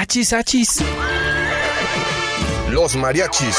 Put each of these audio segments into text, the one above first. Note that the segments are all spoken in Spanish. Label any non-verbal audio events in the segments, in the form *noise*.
Achis, achis. Los mariachis.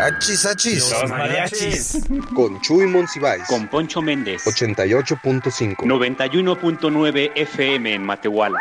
Achis, achis. Los mariachis. Con Chuy Monsiváis. Con Poncho Méndez. 88.5. 91.9 FM en Matehuala.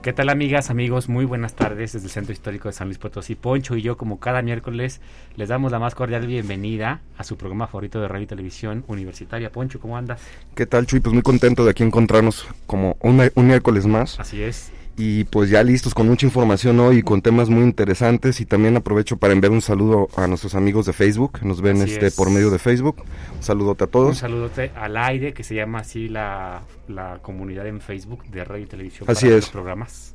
¿Qué tal amigas, amigos? Muy buenas tardes desde el Centro Histórico de San Luis Potosí. Poncho y yo, como cada miércoles, les damos la más cordial bienvenida a su programa favorito de radio y televisión universitaria. Poncho, ¿cómo andas? ¿Qué tal, Chuy? Pues muy contento de aquí encontrarnos como un, un miércoles más. Así es. Y pues ya listos con mucha información hoy y con temas muy interesantes y también aprovecho para enviar un saludo a nuestros amigos de Facebook, nos ven Así este es. por medio de Facebook. Un saludote a Un todos. saludote al aire, que se llama así la, la comunidad en Facebook de radio y televisión Así para es. los programas.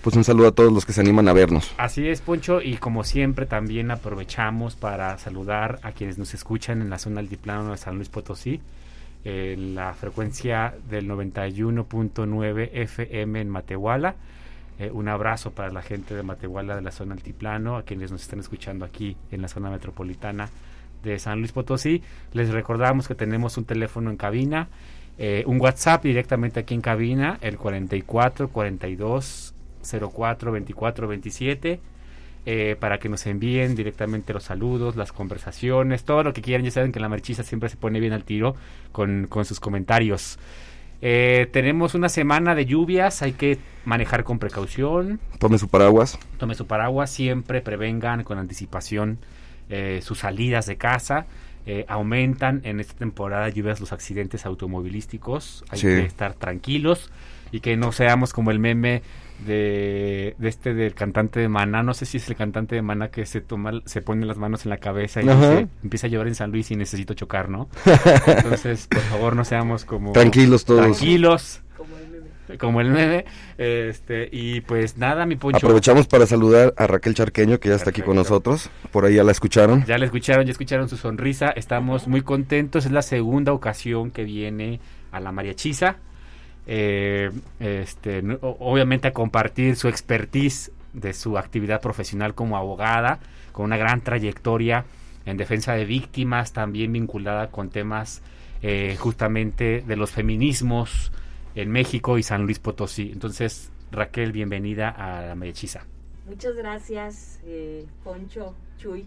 Pues un saludo a todos los que se animan a vernos. Así es, Poncho, y como siempre también aprovechamos para saludar a quienes nos escuchan en la zona altiplano de San Luis Potosí, en la frecuencia del 91.9 FM en Matehuala. Eh, un abrazo para la gente de Matehuala de la zona altiplano, a quienes nos están escuchando aquí en la zona metropolitana de San Luis Potosí. Les recordamos que tenemos un teléfono en cabina, eh, un WhatsApp directamente aquí en cabina, el 44 42 04 24 27 eh, para que nos envíen directamente los saludos, las conversaciones, todo lo que quieran. Ya saben que la marchisa siempre se pone bien al tiro con, con sus comentarios. Eh, tenemos una semana de lluvias, hay que manejar con precaución. Tome su paraguas. Tome su paraguas, siempre prevengan con anticipación eh, sus salidas de casa. Eh, aumentan en esta temporada lluvias los accidentes automovilísticos. Hay Sí. que estar tranquilos y que no seamos como el meme de, de este del cantante de Maná. No sé si es el cantante de Maná que se toma, se pone las manos en la cabeza y dice, empieza a llover en San Luis y necesito chocar, ¿no? *laughs* Entonces, por favor, no seamos como Tranquilos todos. tranquilos como el meme este y pues nada mi poncho Aprovechamos para saludar a Raquel Charqueño, que ya está aquí con nosotros. Por ahí ya la escucharon. ya la escucharon ya escucharon su sonrisa estamos muy contentos es la segunda ocasión que viene a la mariachiza eh, este obviamente a compartir su expertise de su actividad profesional como abogada con una gran trayectoria en defensa de víctimas también vinculada con temas eh, justamente de los feminismos en México y San Luis Potosí entonces Raquel bienvenida a la mariachiza Muchas gracias, eh, Poncho, Chuy.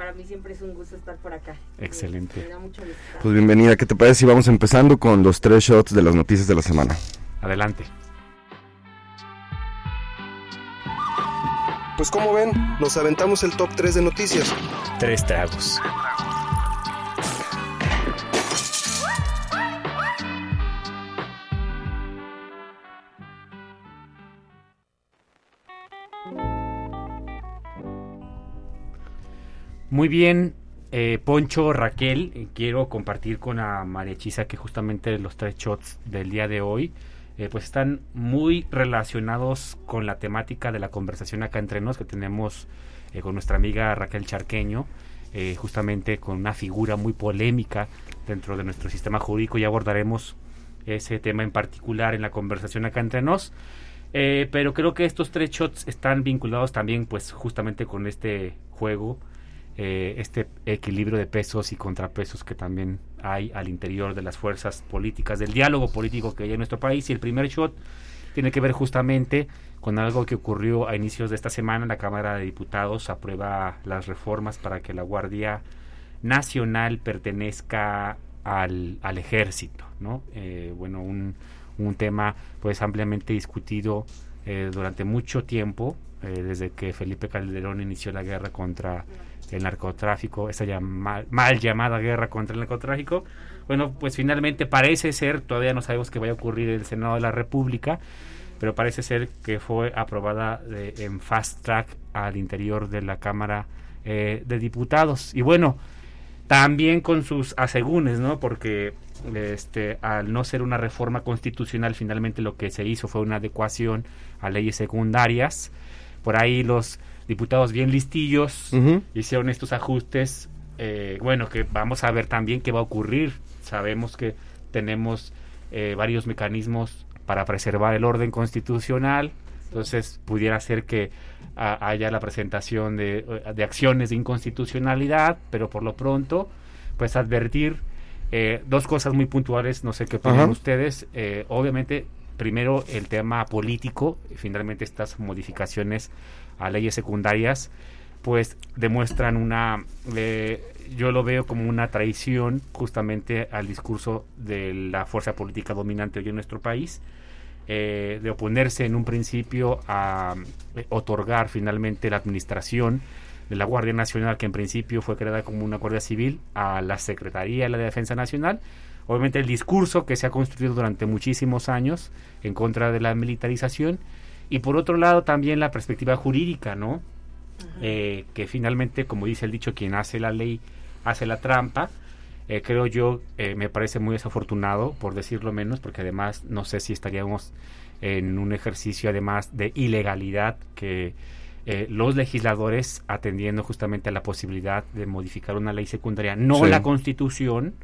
Para mí siempre es un gusto estar por acá. Excelente. Me, me da mucho gusto. Pues bienvenida. ¿Qué te parece si vamos empezando con los tres shots de las noticias de la semana? adelante Pues como ven, nos aventamos el top 3 de noticias. Tres tragos. Muy bien, eh, Poncho, Raquel, eh, quiero compartir con la María Chisa que justamente los tres shots del día de hoy eh, pues están muy relacionados con la temática de la conversación acá entre nos que tenemos eh, con nuestra amiga Raquel Charqueño, justamente con una figura muy polémica dentro de nuestro sistema jurídico y abordaremos ese tema en particular en la conversación acá entre nos. Pero creo que estos tres shots están vinculados también pues justamente con este juego eh, este equilibrio de pesos y contrapesos que también hay al interior de las fuerzas políticas, del diálogo político que hay en nuestro país. Y el primer shot tiene que ver justamente con algo que ocurrió a inicios de esta semana. La Cámara de Diputados aprueba las reformas para que la Guardia Nacional pertenezca al, al ejército, ¿no? Eh, bueno, un, un tema pues ampliamente discutido eh, durante mucho tiempo, eh, desde que Felipe Calderón inició la guerra contra el narcotráfico, esa ya mal, llamada guerra contra el narcotráfico. Bueno, pues finalmente parece ser, todavía no sabemos qué vaya a ocurrir en el Senado de la República, pero parece ser que fue aprobada de- en fast track al interior de la Cámara eh, de Diputados. Y bueno, también con sus asegúnes, ¿no? Porque este, al no ser una reforma constitucional, finalmente lo que se hizo fue una adecuación a leyes secundarias. Por ahí los diputados bien listillos hicieron estos ajustes. eh, bueno, que vamos a ver también qué va a ocurrir. Sabemos que tenemos eh, varios mecanismos para preservar el orden constitucional. Entonces, pudiera ser que ah, haya la presentación de, de acciones de inconstitucionalidad, pero por lo pronto, pues advertir eh, dos cosas muy puntuales, no sé qué opinan ustedes. Eh, obviamente, primero el tema político, finalmente estas modificaciones a leyes secundarias, pues demuestran una, eh, yo lo veo como una traición justamente al discurso de la fuerza política dominante hoy en nuestro país, eh, de oponerse en un principio a eh, otorgar finalmente la administración de la Guardia Nacional, que en principio fue creada como una Guardia Civil, a la Secretaría de la Defensa Nacional. Obviamente el discurso que se ha construido durante muchísimos años en contra de la militarización y por otro lado también la perspectiva jurídica, ¿no? Eh, que finalmente, como dice el dicho, quien hace la ley hace la trampa. Eh, creo yo, eh, me parece muy desafortunado, por decirlo menos, porque además no sé si estaríamos en un ejercicio además de ilegalidad que eh, los legisladores, atendiendo justamente a la posibilidad de modificar una ley secundaria, no Sí. la constitución,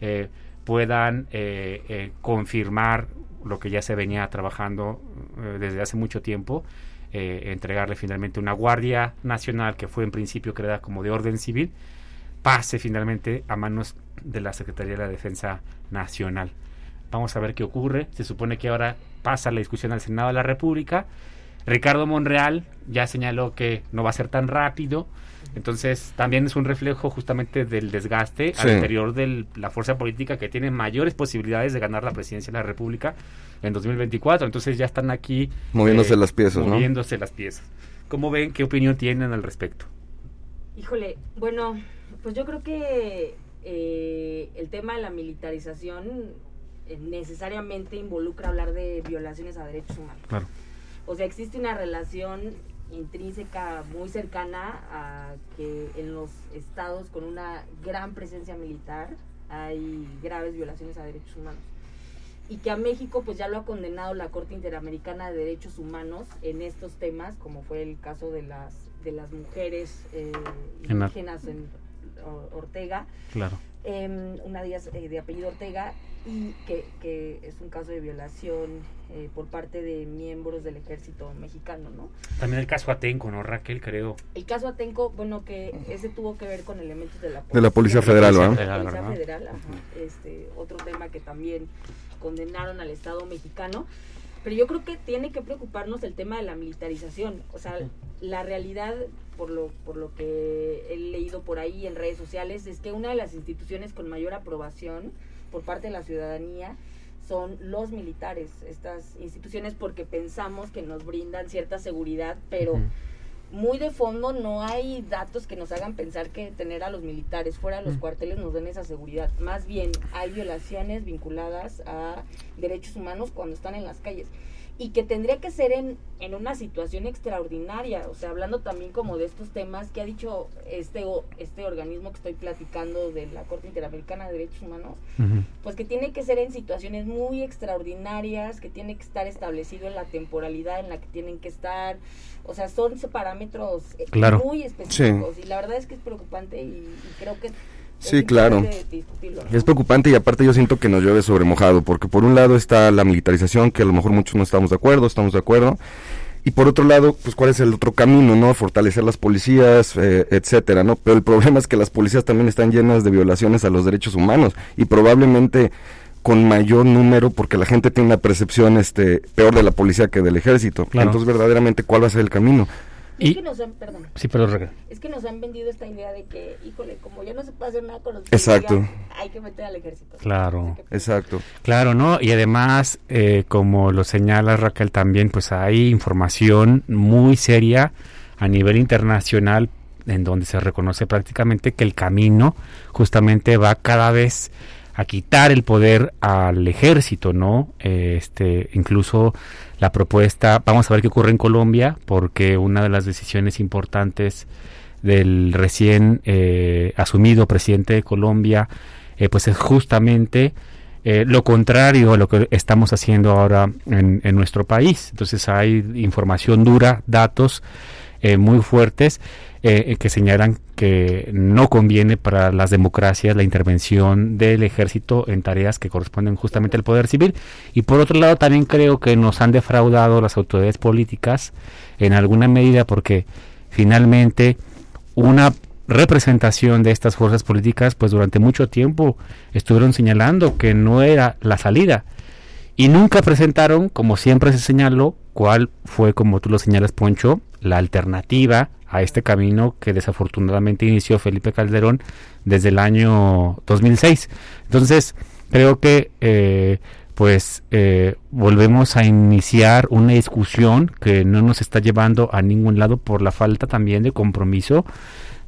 eh, puedan eh, eh, confirmar lo que ya se venía trabajando eh, desde hace mucho tiempo, eh, entregarle finalmente una Guardia Nacional que fue en principio creada como de orden civil, pase finalmente a manos de la Secretaría de la Defensa Nacional. Vamos a ver qué ocurre. Se supone que ahora pasa la discusión al Senado de la República. Ricardo Monreal ya señaló que no va a ser tan rápido. Entonces, también es un reflejo justamente del desgaste Sí. al interior de la fuerza política que tiene mayores posibilidades de ganar la presidencia de la República en 2024. Entonces, ya están aquí eh, Moviéndose las piezas, ¿no? moviéndose las piezas. ¿Cómo ven? ¿Qué opinión tienen al respecto? Híjole, bueno, pues yo creo que eh, el tema de la militarización eh, necesariamente involucra hablar de violaciones a derechos humanos. Claro. O sea, existe una relación intrínseca muy cercana a que en los estados con una gran presencia militar hay graves violaciones a derechos humanos. Y que a México pues ya lo ha condenado la Corte Interamericana de Derechos Humanos en estos temas, como fue el caso de las de las mujeres eh, indígenas en Ortega, Claro. Em, una de ellas eh, de apellido Ortega, y que, que es un caso de violación eh, por parte de miembros del ejército mexicano, ¿no? También el caso Atenco, ¿no, Raquel? Creo. El caso Atenco, bueno, que ese tuvo que ver con elementos de la De la Policía Federal, de la Policía ¿verdad? Federal, ajá. Este, otro tema que también condenaron al Estado mexicano. Pero yo creo que tiene que preocuparnos el tema de la militarización. O sea, la realidad, por lo, por lo que he leído por ahí en redes sociales, es que una de las instituciones con mayor aprobación por parte de la ciudadanía son los militares, estas instituciones, porque pensamos que nos brindan cierta seguridad, pero. Muy de fondo no hay datos que nos hagan pensar que tener a los militares fuera de los Mm. cuarteles nos den esa seguridad. Más bien hay violaciones vinculadas a derechos humanos cuando están en las calles. Y que tendría que ser en, en una situación extraordinaria, o sea, hablando también como de estos temas que ha dicho este, o- este organismo que estoy platicando de la Corte Interamericana de Derechos Humanos, pues que tiene que ser en situaciones muy extraordinarias, que tiene que estar establecido en la temporalidad en la que tienen que estar. O sea, son parámetros eh, Claro. muy específicos y la verdad es que es preocupante y, y creo que... Sí, claro. Es preocupante y aparte yo siento que nos llueve sobre mojado, porque por un lado está la militarización, que a lo mejor muchos no estamos de acuerdo, estamos de acuerdo, y por otro lado, pues cuál es el otro camino, ¿no? Fortalecer las policías, eh, etcétera, ¿no? Pero el problema es que las policías también están llenas de violaciones a los derechos humanos y probablemente con mayor número porque la gente tiene una percepción este peor de la policía que del ejército. Claro. Entonces, verdaderamente, ¿cuál va a ser el camino? Es Y- que nos han, perdón, Sí, es que nos han vendido esta idea de que, híjole, como ya no se puede hacer nada con los Exacto. hay que meter al ejército. Claro. Que- Exacto. Claro, ¿no? Y además, eh, como lo señala Raquel también, pues hay información muy seria a nivel internacional en donde se reconoce prácticamente que el camino justamente va cada vez a quitar el poder al ejército, ¿no? Este, incluso la propuesta, vamos a ver qué ocurre en Colombia, porque una de las decisiones importantes del recién eh, asumido presidente de Colombia, eh, pues es justamente eh, lo contrario a lo que estamos haciendo ahora en, en nuestro país. Entonces hay información dura, datos eh, muy fuertes eh, que señalan que no conviene para las democracias la intervención del ejército en tareas que corresponden justamente al poder civil. Y por otro lado también creo que nos han defraudado las autoridades políticas en alguna medida porque finalmente una representación de estas fuerzas políticas pues durante mucho tiempo estuvieron señalando que no era la salida y nunca presentaron, como siempre se señaló, cuál fue, como tú lo señalas, Poncho, la alternativa a este camino que desafortunadamente inició Felipe Calderón desde el año 2006. Entonces, creo que eh, pues eh, volvemos a iniciar una discusión que no nos está llevando a ningún lado por la falta también de compromiso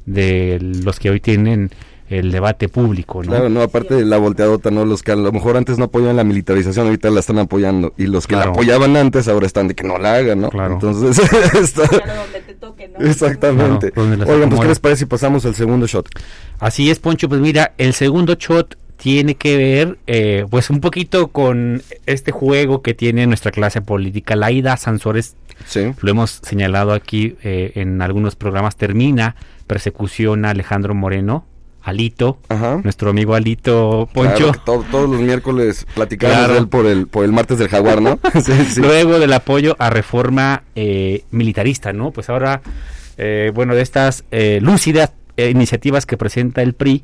de los que hoy tienen el debate público, ¿no? Claro, no, aparte de la volteadota, ¿no? Los que a lo mejor antes no apoyaban la militarización, ahorita la están apoyando. Y los que Claro. la apoyaban antes, ahora están de que no la hagan, ¿no? Claro. Entonces, *laughs* está... Claro, donde te toque, ¿no? Exactamente. Claro, donde las Oigan, pues. ¿qué les parece si pasamos al segundo shot? Así es, Poncho. Pues mira, el segundo shot tiene que ver, eh, pues un poquito con este juego que tiene nuestra clase política. Laida Sansores, Sí. lo hemos señalado aquí eh, en algunos programas, termina persecución a Alejandro Moreno, Alito, Ajá. nuestro amigo Alito Poncho. Claro, todos los miércoles platicamos Claro. de él por el, por el martes del jaguar, ¿no? *laughs* sí, sí. Luego del apoyo a reforma eh, militarista, ¿no? Pues ahora, eh, bueno, de estas eh, lúcidas eh, iniciativas que presenta el PRI,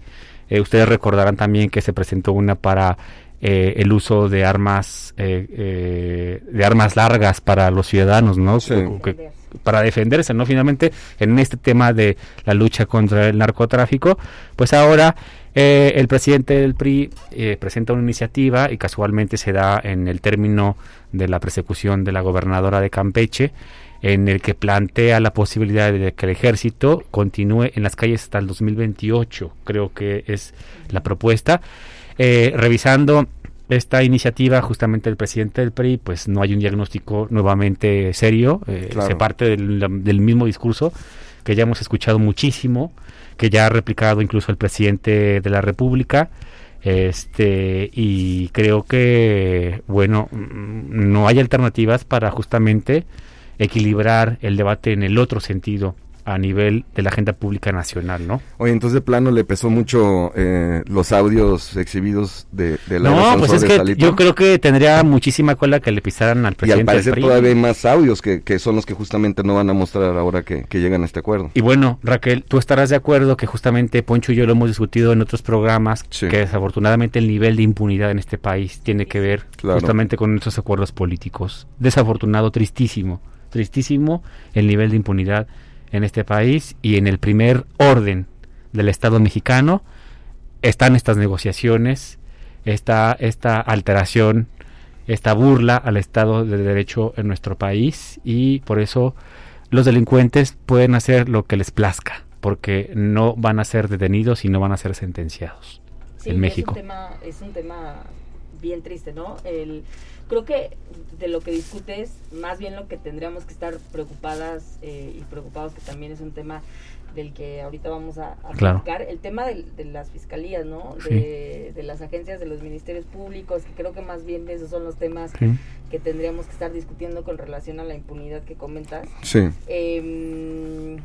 eh, ustedes recordarán también que se presentó una para eh, el uso de armas eh, eh, de armas largas para los ciudadanos, ¿no? Sí. Que- que- para defenderse, ¿no? Finalmente, en este tema de la lucha contra el narcotráfico, pues ahora eh, el presidente del PRI eh, presenta una iniciativa y casualmente se da en el término de la persecución de la gobernadora de Campeche, en el que plantea la posibilidad de que el ejército continúe en las calles hasta el 2028, creo que es la propuesta. Eh, revisando esta iniciativa, justamente el presidente del PRI, pues no hay un diagnóstico nuevamente serio, eh, Claro. se parte del, del mismo discurso que ya hemos escuchado muchísimo, que ya ha replicado incluso el presidente de la República, este y creo que bueno mm, no hay alternativas para justamente equilibrar el debate en el otro sentido a nivel de la agenda pública nacional, ¿no? Oye, entonces de plano le pesó mucho eh, los audios exhibidos de, de la No, pues es que yo creo que tendría muchísima cola que le pisaran al Y al presidente del parecer PRI. todavía hay más audios que, que son los que justamente no van a mostrar ahora que, que llegan a este acuerdo. Y bueno, Raquel, tú estarás de acuerdo que justamente Poncho y yo lo hemos discutido en otros programas, Sí. que desafortunadamente el nivel de impunidad en este país tiene que ver Claro. justamente con nuestros acuerdos políticos. Desafortunado, tristísimo, tristísimo el nivel de impunidad en este país y en el primer orden del Estado mexicano están estas negociaciones, esta, esta alteración, esta burla al Estado de Derecho en nuestro país y por eso los delincuentes pueden hacer lo que les plazca, porque no van a ser detenidos y no van a ser sentenciados Sí, en México. Es un, tema, es un tema bien triste, ¿no? El, creo que de lo que discutes, más bien lo que tendríamos que estar preocupadas eh, y preocupados, que también es un tema del que ahorita vamos a, a Claro. platicar, el tema de, las fiscalías, ¿no? De, de las agencias, de los ministerios públicos, que creo que más bien esos son los temas Sí. que tendríamos que estar discutiendo con relación a la impunidad que comentas. Sí. Eh,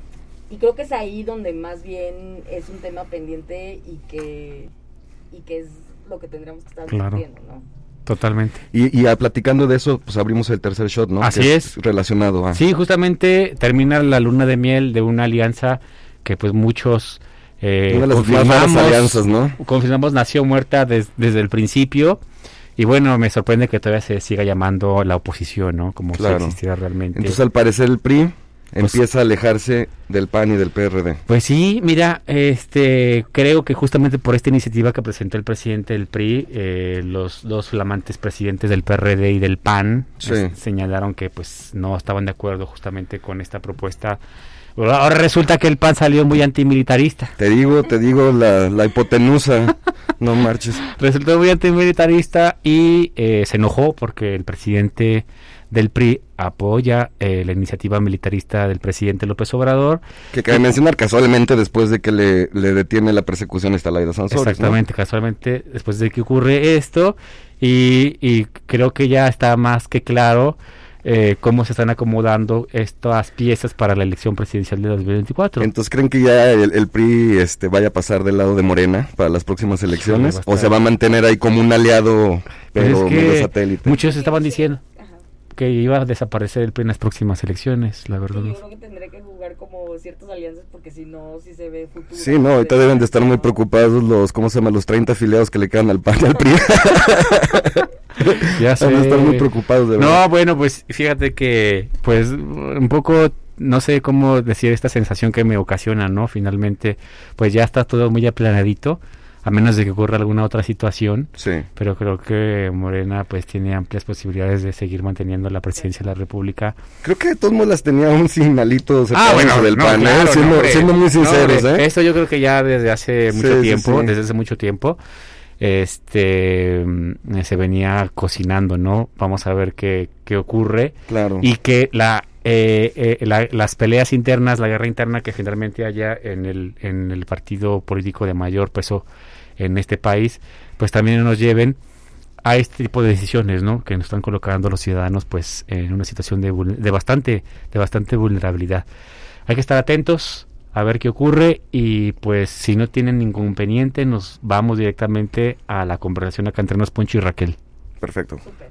y creo que es ahí donde más bien es un tema pendiente y que, y que es lo que tendríamos que estar Claro. discutiendo, ¿no? Totalmente. Y, y ah, platicando de eso, pues abrimos el tercer shot, ¿no? Así Que es. Relacionado a... Sí, justamente termina la luna de miel de una alianza que pues muchos eh, Una de las más raras alianzas, ¿no? confirmamos nació muerta des- desde el principio y bueno, me sorprende que todavía se siga llamando la oposición, ¿no? Como Claro. si existiera realmente. Entonces al parecer el PRI Pues- empieza a alejarse del PAN y del PRD. Pues sí, mira, este, creo que justamente por esta iniciativa que presentó el presidente del PRI, eh, los dos flamantes presidentes del PRD y del PAN Sí. es- señalaron que pues no estaban de acuerdo justamente con esta propuesta. Ahora resulta que el PAN salió muy antimilitarista. Te digo, te digo, la, la hipotenusa, no marches. Resultó muy antimilitarista y eh, se enojó porque el presidente del PRI apoya eh, la iniciativa militarista del presidente López Obrador. Que cabe mencionar casualmente después de que le, le detiene la persecución esta Laida Sansores. ¿no? Exactamente, casualmente después de que ocurre esto y, y creo que ya está más que claro eh, cómo se están acomodando estas piezas para la elección presidencial de 2024. Entonces, ¿creen que ya el, el PRI este, vaya a pasar del lado de Morena para las próximas elecciones? a ¿O se va a mantener ahí como un aliado, Pues pero es que satélite? muchos estaban diciendo. Que iba a desaparecer el PRI en las próximas elecciones, la verdad. Sí, no yo creo que tendré que jugar como ciertas alianzas porque si no, sí se ve futuro. Sí, no, ahorita deben de estar muy preocupados los, ¿cómo se llama? Los 30 afiliados que le quedan al PAN y al PRI. *laughs* Ya Van a estar muy preocupados de verdad. No, bueno, pues fíjate que, pues, un poco, no sé cómo decir esta sensación que me ocasiona, ¿no? Finalmente, pues ya está todo muy aplanadito, a menos de que ocurra alguna otra situación, Sí. pero creo que Morena, pues, tiene amplias posibilidades de seguir manteniendo la presidencia de la República. Creo que de todos modos las tenía un signalito cercano del no, PAN, claro, no, siendo, muy sinceros, ¿eh? Eso yo creo que ya desde hace mucho sí, tiempo, sí. desde hace mucho tiempo, este, mm, se venía cocinando, ¿no? Vamos a ver qué, qué ocurre Claro. y que la, eh, eh, la- las peleas internas, la guerra interna que finalmente haya en el, en el partido político de mayor peso en este país, pues también nos lleven a este tipo de decisiones, ¿no? Que nos están colocando los ciudadanos, pues, en una situación de, vul- de bastante, de bastante vulnerabilidad. Hay que estar atentos a ver qué ocurre y, pues, si no tienen ningún inconveniente, nos vamos directamente a la conversación acá entre nos Poncho y Raquel. Perfecto. Súper.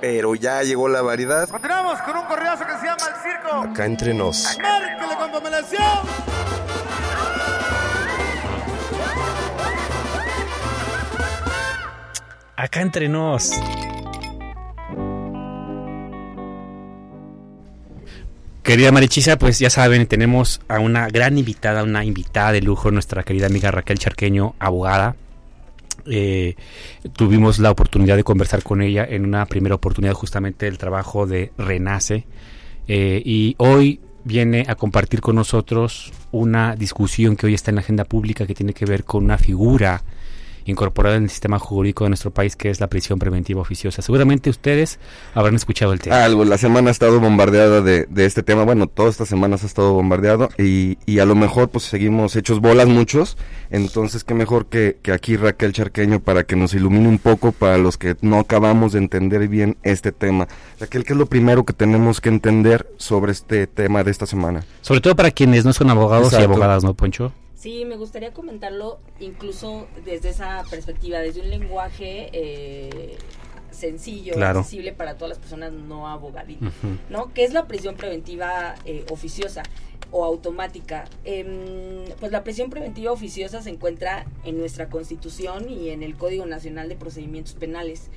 Pero ya llegó la variedad. Continuamos con un correazo que se llama El Circo. Acá entre nos. Márquele con pomelación. Acá entre nos. Querida Marichisa, pues ya saben, tenemos a una gran invitada, una invitada de lujo, nuestra querida amiga Raquel Charqueño, abogada. Eh, tuvimos la oportunidad de conversar con ella en una primera oportunidad justamente del trabajo de Renace. Eh, y hoy viene a compartir con nosotros una discusión que hoy está en la agenda pública que tiene que ver con una figura incorporada en el sistema jurídico de nuestro país que es la prisión preventiva oficiosa. Seguramente ustedes habrán escuchado el tema. Algo, la semana ha estado bombardeada de, de este tema, bueno, todas estas semanas ha estado bombardeado y, y a lo mejor pues seguimos hechos bolas muchos, entonces qué mejor que, que aquí Raquel Charqueño para que nos ilumine un poco para los que no acabamos de entender bien este tema. Raquel, ¿qué es lo primero que tenemos que entender sobre este tema de esta semana? Sobre todo para quienes no son abogados y abogadas, ¿no, Poncho? Sí, me gustaría comentarlo incluso desde esa perspectiva, desde un lenguaje eh, sencillo, Claro. accesible para todas las personas no abogaditas, ¿no? ¿Qué es la prisión preventiva eh, oficiosa o automática? Em, pues la prisión preventiva oficiosa se encuentra en nuestra Constitución y en el Código Nacional de Procedimientos Penales.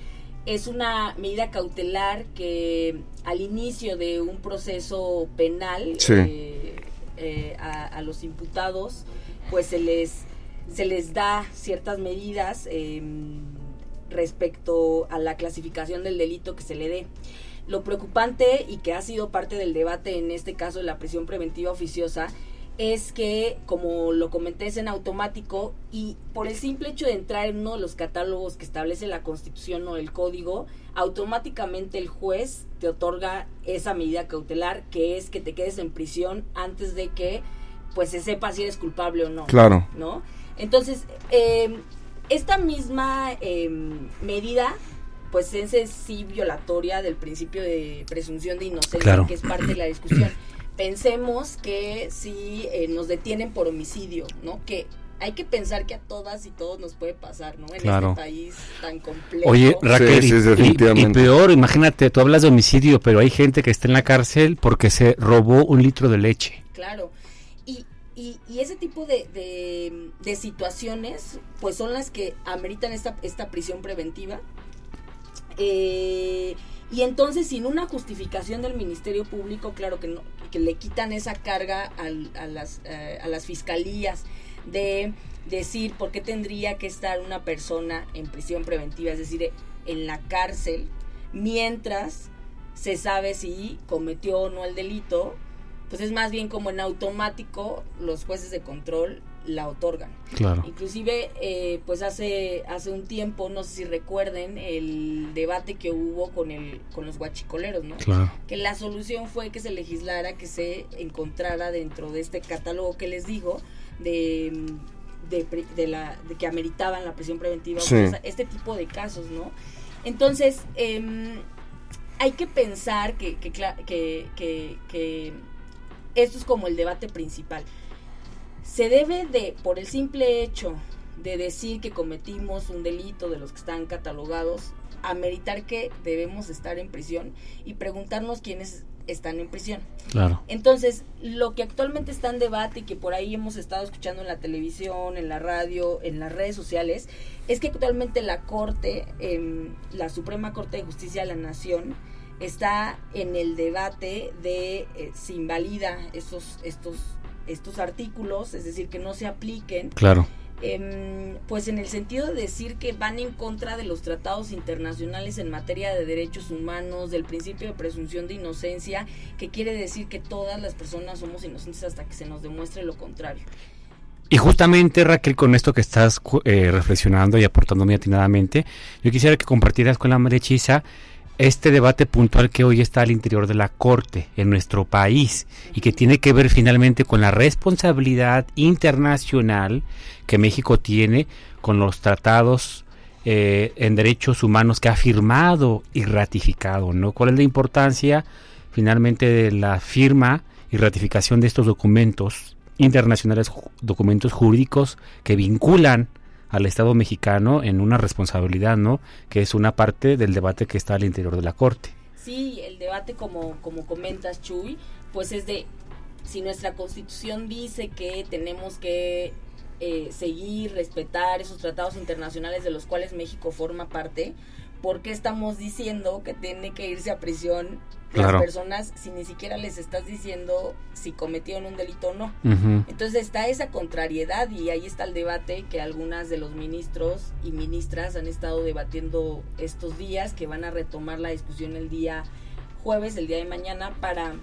Es una medida cautelar que al inicio de un proceso penal Sí. eh, eh, a, a los imputados pues se les se les da ciertas medidas eh, respecto a la clasificación del delito que se le dé. Lo preocupante y que ha sido parte del debate en este caso de la prisión preventiva oficiosa es que, como lo comenté, es en automático y por el simple hecho de entrar en uno de los catálogos que establece la Constitución o el Código, automáticamente el juez te otorga esa medida cautelar que es que te quedes en prisión antes de que pues se sepa si eres culpable o no. Claro. ¿no? Entonces, eh, esta misma eh, medida, pues es sí violatoria del principio de presunción de inocencia, Claro. que es parte de la discusión. *clears throat* Pensemos que si eh, nos detienen por homicidio, ¿no? Que hay que pensar que a todas y todos nos puede pasar, ¿no? En Claro. este país tan complejo. Oye, Raquel, Sí, sí, y- y- y, definitivamente. peor, imagínate, tú hablas de homicidio, pero hay gente que está en la cárcel porque se robó un litro de leche. Claro. Y, y, ese tipo de, de, de situaciones, pues son las que ameritan esta, esta prisión preventiva. Eh, Y entonces, sin una justificación del Ministerio Público, claro que, no, que le quitan esa carga al, a, las, eh, a las fiscalías de decir por qué tendría que estar una persona en prisión preventiva, es decir, en la cárcel, mientras se sabe si cometió o no el delito, pues es más bien como en automático los jueces de control la otorgan. Claro. Inclusive, eh, pues hace hace un tiempo, no sé si recuerden el debate que hubo con el con los guachicoleros, ¿no? Claro. Que la solución fue que se legislara que se encontrara dentro de este catálogo que les digo de de, de la de que ameritaban la prisión preventiva, Sí. o sea, este tipo de casos, ¿no? Entonces, em, hay que pensar que, que, que, que esto es como el debate principal. Se debe de, por el simple hecho de decir que cometimos un delito de los que están catalogados, ameritar que debemos estar en prisión y preguntarnos quiénes están en prisión. Claro. Entonces, lo que actualmente está en debate y que por ahí hemos estado escuchando en la televisión, en la radio, en las redes sociales, es que actualmente la Corte, em, la Suprema Corte de Justicia de la Nación, está en el debate de eh, si invalida estos, estos, estos artículos, es decir, que no se apliquen Claro. em, pues en el sentido de decir que van en contra de los tratados internacionales en materia de derechos humanos, del principio de presunción de inocencia, que quiere decir que todas las personas somos inocentes hasta que se nos demuestre lo contrario. Y justamente, Raquel, con esto que estás eh, reflexionando y aportando muy atinadamente, yo quisiera que compartieras con la María Hechiza este debate puntual que hoy está al interior de la Corte en nuestro país y que tiene que ver finalmente con la responsabilidad internacional que México tiene con los tratados eh, en derechos humanos que ha firmado y ratificado, ¿no? ¿Cuál es la importancia finalmente de la firma y ratificación de estos documentos internacionales, documentos jurídicos que vinculan al Estado mexicano en una responsabilidad, ¿no? Que es una parte del debate que está al interior de la Corte. Sí, el debate como, como comentas, Chuy, pues es de si nuestra constitución dice que tenemos que eh, seguir, respetar esos tratados internacionales de los cuales México forma parte, ¿por qué estamos diciendo que tiene que irse a prisión Claro. las personas si ni siquiera les estás diciendo si cometieron un delito o no? Entonces está esa contrariedad y ahí está el debate que algunas de los ministros y ministras han estado debatiendo estos días, que van a retomar la discusión el día jueves, el día de mañana, para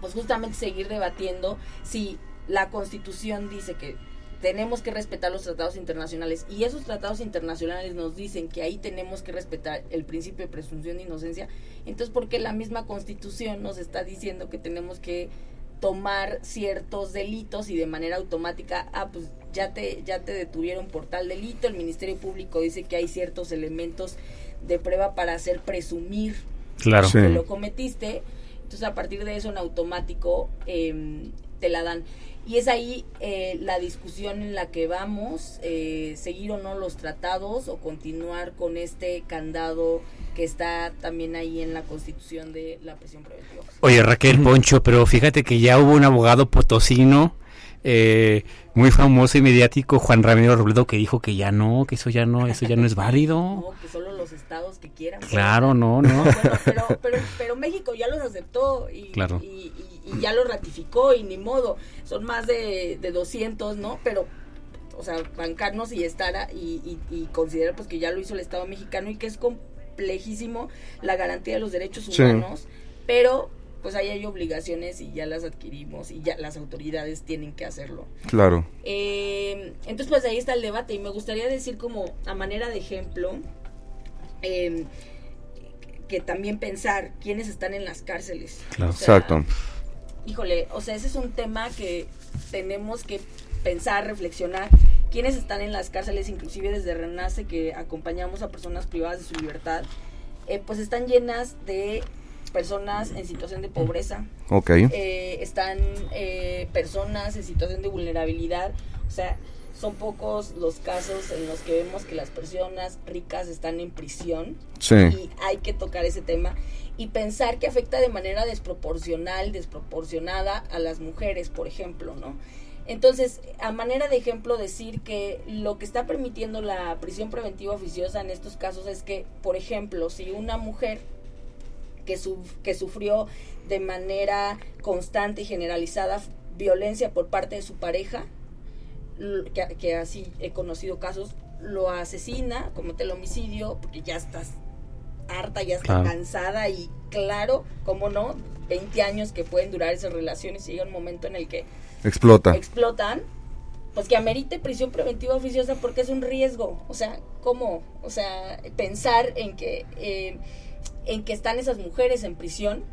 pues justamente seguir debatiendo si la constitución dice que tenemos que respetar los tratados internacionales y esos tratados internacionales nos dicen que ahí tenemos que respetar el principio de presunción de inocencia, entonces ¿por qué la misma constitución nos está diciendo que tenemos que tomar ciertos delitos y de manera automática, ah, pues ya te, ya te detuvieron por tal delito, el Ministerio Público dice que hay ciertos elementos de prueba para hacer presumir Claro. Sí. que lo cometiste, entonces a partir de eso en automático em, te la dan. Y es ahí eh, la discusión en la que vamos, eh, seguir o no los tratados o continuar con este candado que está también ahí en la constitución de la prisión preventiva. Oye, Raquel Poncho, pero fíjate que ya hubo un abogado potosino eh, muy famoso y mediático, Juan Ramiro Robledo, que dijo que ya no, que eso ya no, eso ya no es válido. *laughs* No, que solo los estados que quieran. Claro, no, no. Bueno, pero, pero, pero México ya los aceptó y, Claro. y, y- y ya los ratificó y ni modo, son más de, de 200, ¿no? Pero, o sea, bancarnos y estar y, y, y considerar pues que ya lo hizo el Estado mexicano y que es complejísimo la garantía de los derechos Sí. humanos, pero pues ahí hay obligaciones y ya las adquirimos y ya las autoridades tienen que hacerlo. Claro. Eh, entonces, pues ahí está el debate y me gustaría decir como a manera de ejemplo eh, que también pensar quiénes están en las cárceles. Claro. O sea, Exacto. Híjole, o sea, ese es un tema que tenemos que pensar, reflexionar. Quiénes están en las cárceles, inclusive desde Renace, que acompañamos a personas privadas de su libertad, eh, pues están llenas de personas en situación de pobreza, Ok. eh, están eh, personas en situación de vulnerabilidad, o sea, son pocos los casos en los que vemos que las personas ricas están en prisión Sí. y hay que tocar ese tema y pensar que afecta de manera desproporcional, desproporcionada a las mujeres, por ejemplo, ¿no? Entonces, a manera de ejemplo, decir que lo que está permitiendo la prisión preventiva oficiosa en estos casos es que, por ejemplo, si una mujer que, su, que sufrió de manera constante y generalizada violencia por parte de su pareja, que, que así he conocido casos, lo asesina, comete el homicidio, porque ya estás harta, ya está Claro. cansada y claro, cómo no, 20 años que pueden durar esas relaciones y llega un momento en el que Explota. explotan, pues que amerite prisión preventiva oficiosa porque es un riesgo. O sea, ¿cómo? O sea, pensar en que, eh, en que están esas mujeres en prisión,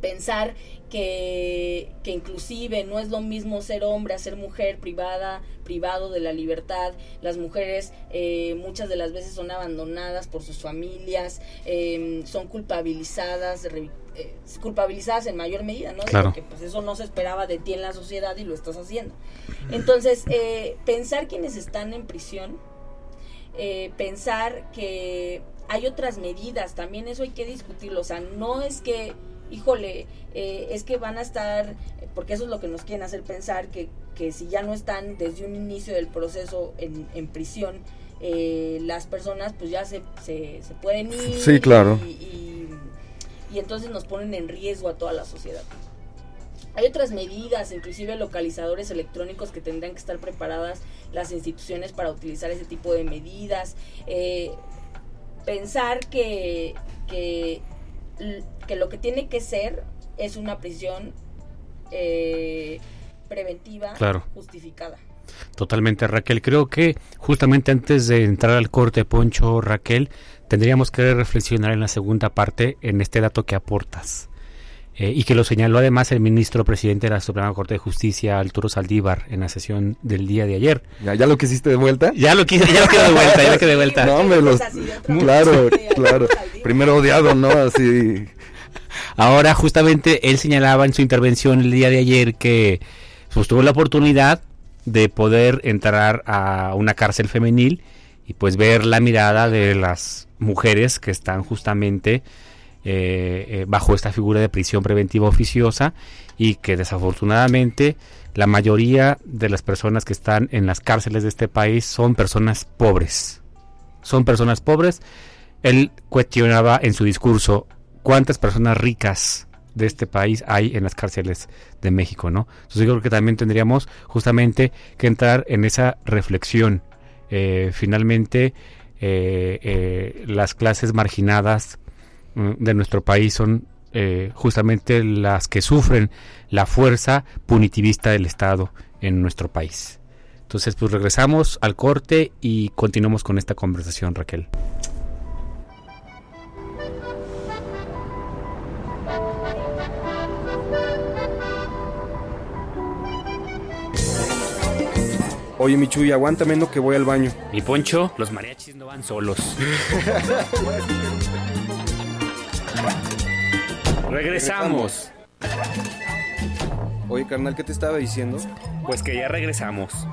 pensar que, que inclusive no es lo mismo ser hombre a ser mujer privada, privado de la libertad. Las mujeres eh, muchas de las veces son abandonadas por sus familias, eh, son culpabilizadas, eh, culpabilizadas en mayor medida, ¿no? Claro. Porque pues eso no se esperaba de ti en la sociedad y lo estás haciendo. Entonces, eh, pensar quienes están en prisión, eh, pensar que hay otras medidas, también eso hay que discutirlo, o sea, no es que, híjole, eh, es que van a estar, porque eso es lo que nos quieren hacer pensar, que, que si ya no están desde un inicio del proceso en, en prisión, eh, las personas pues ya se, se, se pueden ir. Sí, claro. Y, y- y entonces nos ponen en riesgo a toda la sociedad. Hay otras medidas, inclusive localizadores electrónicos que tendrán que estar preparadas las instituciones para utilizar ese tipo de medidas. Eh, pensar que, que, que lo que tiene que ser es una prisión eh, preventiva Claro. justificada. Totalmente, Raquel. Creo que justamente antes de entrar al corte, Poncho, Raquel, tendríamos que reflexionar en la segunda parte en este dato que aportas. Eh, y que lo señaló además el ministro presidente de la Suprema Corte de Justicia, Arturo Saldívar, en la sesión del día de ayer. ¿Ya, ya lo quisiste de vuelta? Ya lo quise, ya lo quiero de vuelta, ya lo quiero de vuelta. No, me los... Claro, claro. Primero odiado, ¿no? Así... Ahora, justamente, él señalaba en su intervención el día de ayer que pues, tuvo la oportunidad de poder entrar a una cárcel femenil y pues ver la mirada de las mujeres que están justamente eh, eh, bajo esta figura de prisión preventiva oficiosa y que desafortunadamente la mayoría de las personas que están en las cárceles de este país son personas pobres. Son personas pobres. Él cuestionaba en su discurso cuántas personas ricas de este país hay en las cárceles de México, ¿no? Entonces yo creo que también tendríamos justamente que entrar en esa reflexión. Eh, finalmente, las clases marginadas de nuestro país son eh, justamente las que sufren la fuerza punitivista del Estado en nuestro país. Entonces, pues regresamos al corte y continuamos con esta conversación, Raquel. Oye, Michuy, aguántame, no que voy al baño. Mi Poncho, los mariachis no van solos. *laughs* Regresamos. Oye, carnal, ¿qué te estaba diciendo? Pues que ya regresamos.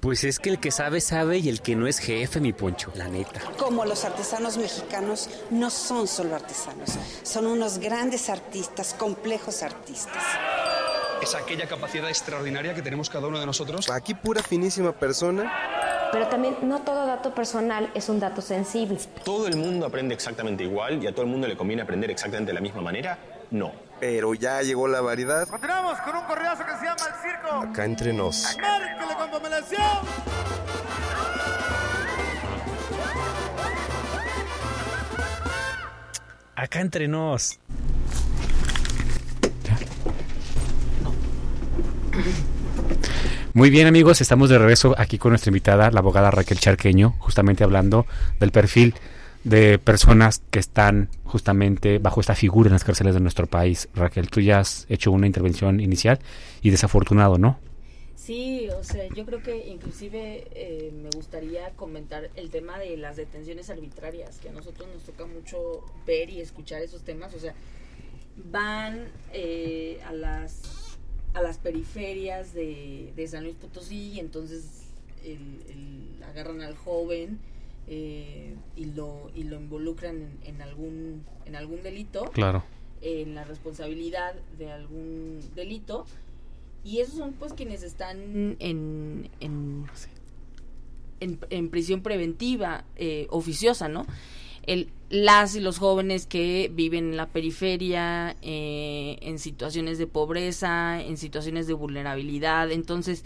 Pues es que el que sabe, sabe y el que no es jefe, mi Poncho. La neta. Como los artesanos mexicanos no son solo artesanos, son unos grandes artistas, complejos artistas. Es aquella capacidad extraordinaria que tenemos cada uno de nosotros. Aquí pura finísima persona. Pero también no todo dato personal es un dato sensible. ¿Todo el mundo aprende exactamente igual y a todo el mundo le conviene aprender exactamente de la misma manera? No. Pero ya llegó la variedad. Continuamos con un correazo que se llama El Circo. Acá entre nos. Márquele con pomelación. Acá entre nos. Muy bien amigos, estamos de regreso aquí con nuestra invitada, la abogada Raquel Charqueño, justamente hablando del perfil de personas que están justamente bajo esta figura en las cárceles de nuestro país. Raquel, tú ya has hecho una intervención inicial y desafortunado, ¿no? Sí, o sea, yo creo que inclusive eh, me gustaría comentar el tema de las detenciones arbitrarias, que a nosotros nos toca mucho ver y escuchar esos temas, o sea, van eh, a las a las periferias de, de San Luis Potosí y entonces el- el- agarran al joven eh, y lo y lo involucran en, en algún en algún delito Claro. en la responsabilidad de algún delito y esos son pues quienes están en en, en, en prisión preventiva eh, oficiosa no el, las y los jóvenes que viven en la periferia, eh, en situaciones de pobreza, en situaciones de vulnerabilidad. Entonces,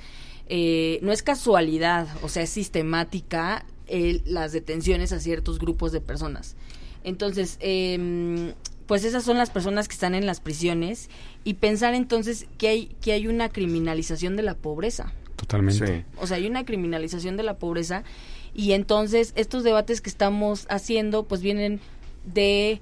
eh, no es casualidad, o sea, es sistemática el- las detenciones a ciertos grupos de personas. Entonces, em, pues esas son las personas que están en las prisiones y pensar entonces que hay, que hay una criminalización de la pobreza. Totalmente. O sea, hay una criminalización de la pobreza y entonces estos debates que estamos haciendo pues vienen de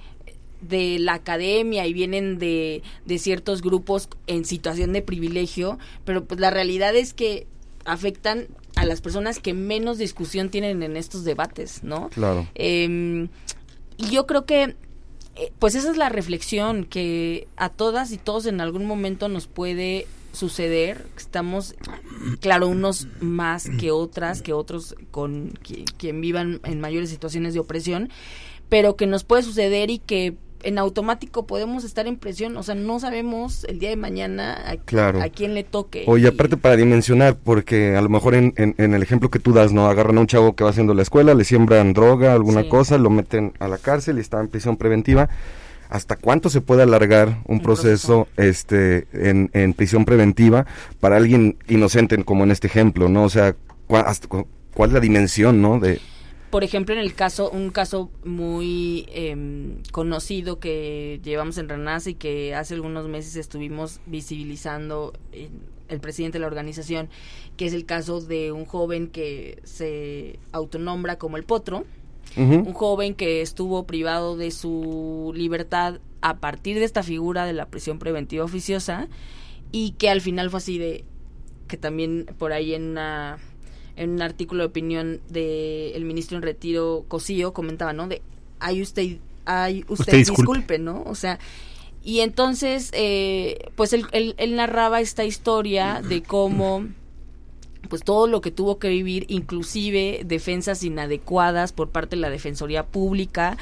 de la academia y vienen de, de ciertos grupos en situación de privilegio, pero pues la realidad es que afectan a las personas que menos discusión tienen en estos debates, ¿no? Claro. Eh, y yo creo que, eh, pues esa es la reflexión que a todas y todos en algún momento nos puede suceder. Estamos, claro, unos más que otras, que otros con qui- quien vivan en mayores situaciones de opresión, pero que nos puede suceder y que en automático podemos estar en presión, o sea, no sabemos el día de mañana a, Claro. a quién le toque. Oye, aparte para dimensionar, porque a lo mejor en, en- en el ejemplo que tú das, ¿no? Agarran a un chavo que va haciendo la escuela, le siembran droga, alguna Sí. cosa, lo meten a la cárcel y está en prisión preventiva. ¿Hasta cuánto se puede alargar un, proceso, este en, en prisión preventiva para alguien inocente, como en este ejemplo, ¿no? O sea, ¿cuál, hasta cu- cuál es la dimensión, ¿no? De, por ejemplo, en el caso, un caso muy em, conocido que llevamos en Renace y que hace algunos meses estuvimos visibilizando en el presidente de la organización, que es el caso de un joven que se autonombra como el Potro, un joven que estuvo privado de su libertad a partir de esta figura de la prisión preventiva oficiosa y que al final fue así de que también por ahí en una en un artículo de opinión del el ministro en retiro Cosío comentaba, ¿no? De, ay usted, ay usted, Usted disculpe. disculpe. ¿no? O sea, y entonces, eh, pues él, él- él narraba esta historia de cómo, pues todo lo que tuvo que vivir, inclusive defensas inadecuadas por parte de la Defensoría Pública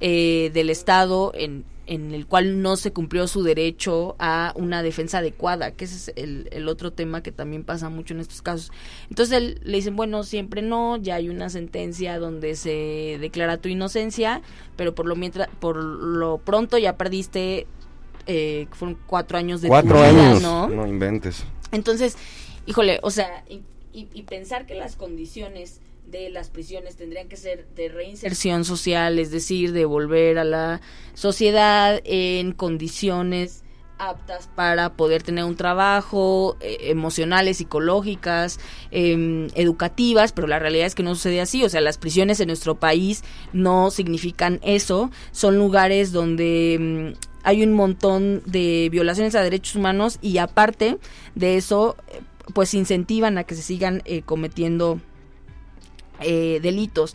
eh, del Estado, en, en el cual no se cumplió su derecho a una defensa adecuada, que ese es el, el otro tema que también pasa mucho en estos casos. Entonces él, le dicen, bueno, siempre no, ya hay una sentencia donde se declara tu inocencia, pero por lo mientras, por lo pronto ya perdiste, eh, fueron cuatro años de tu cuatro vida, años, ¿no? no inventes. Entonces, híjole, o sea, y, pensar que las condiciones de las prisiones tendrían que ser de reinserción social, es decir, de volver a la sociedad en condiciones aptas para poder tener un trabajo, eh, emocionales, psicológicas, em, educativas, pero la realidad es que no sucede así, o sea, las prisiones en nuestro país no significan eso, son lugares donde mm, hay un montón de violaciones a derechos humanos y aparte de eso, pues incentivan a que se sigan eh, cometiendo eh, delitos.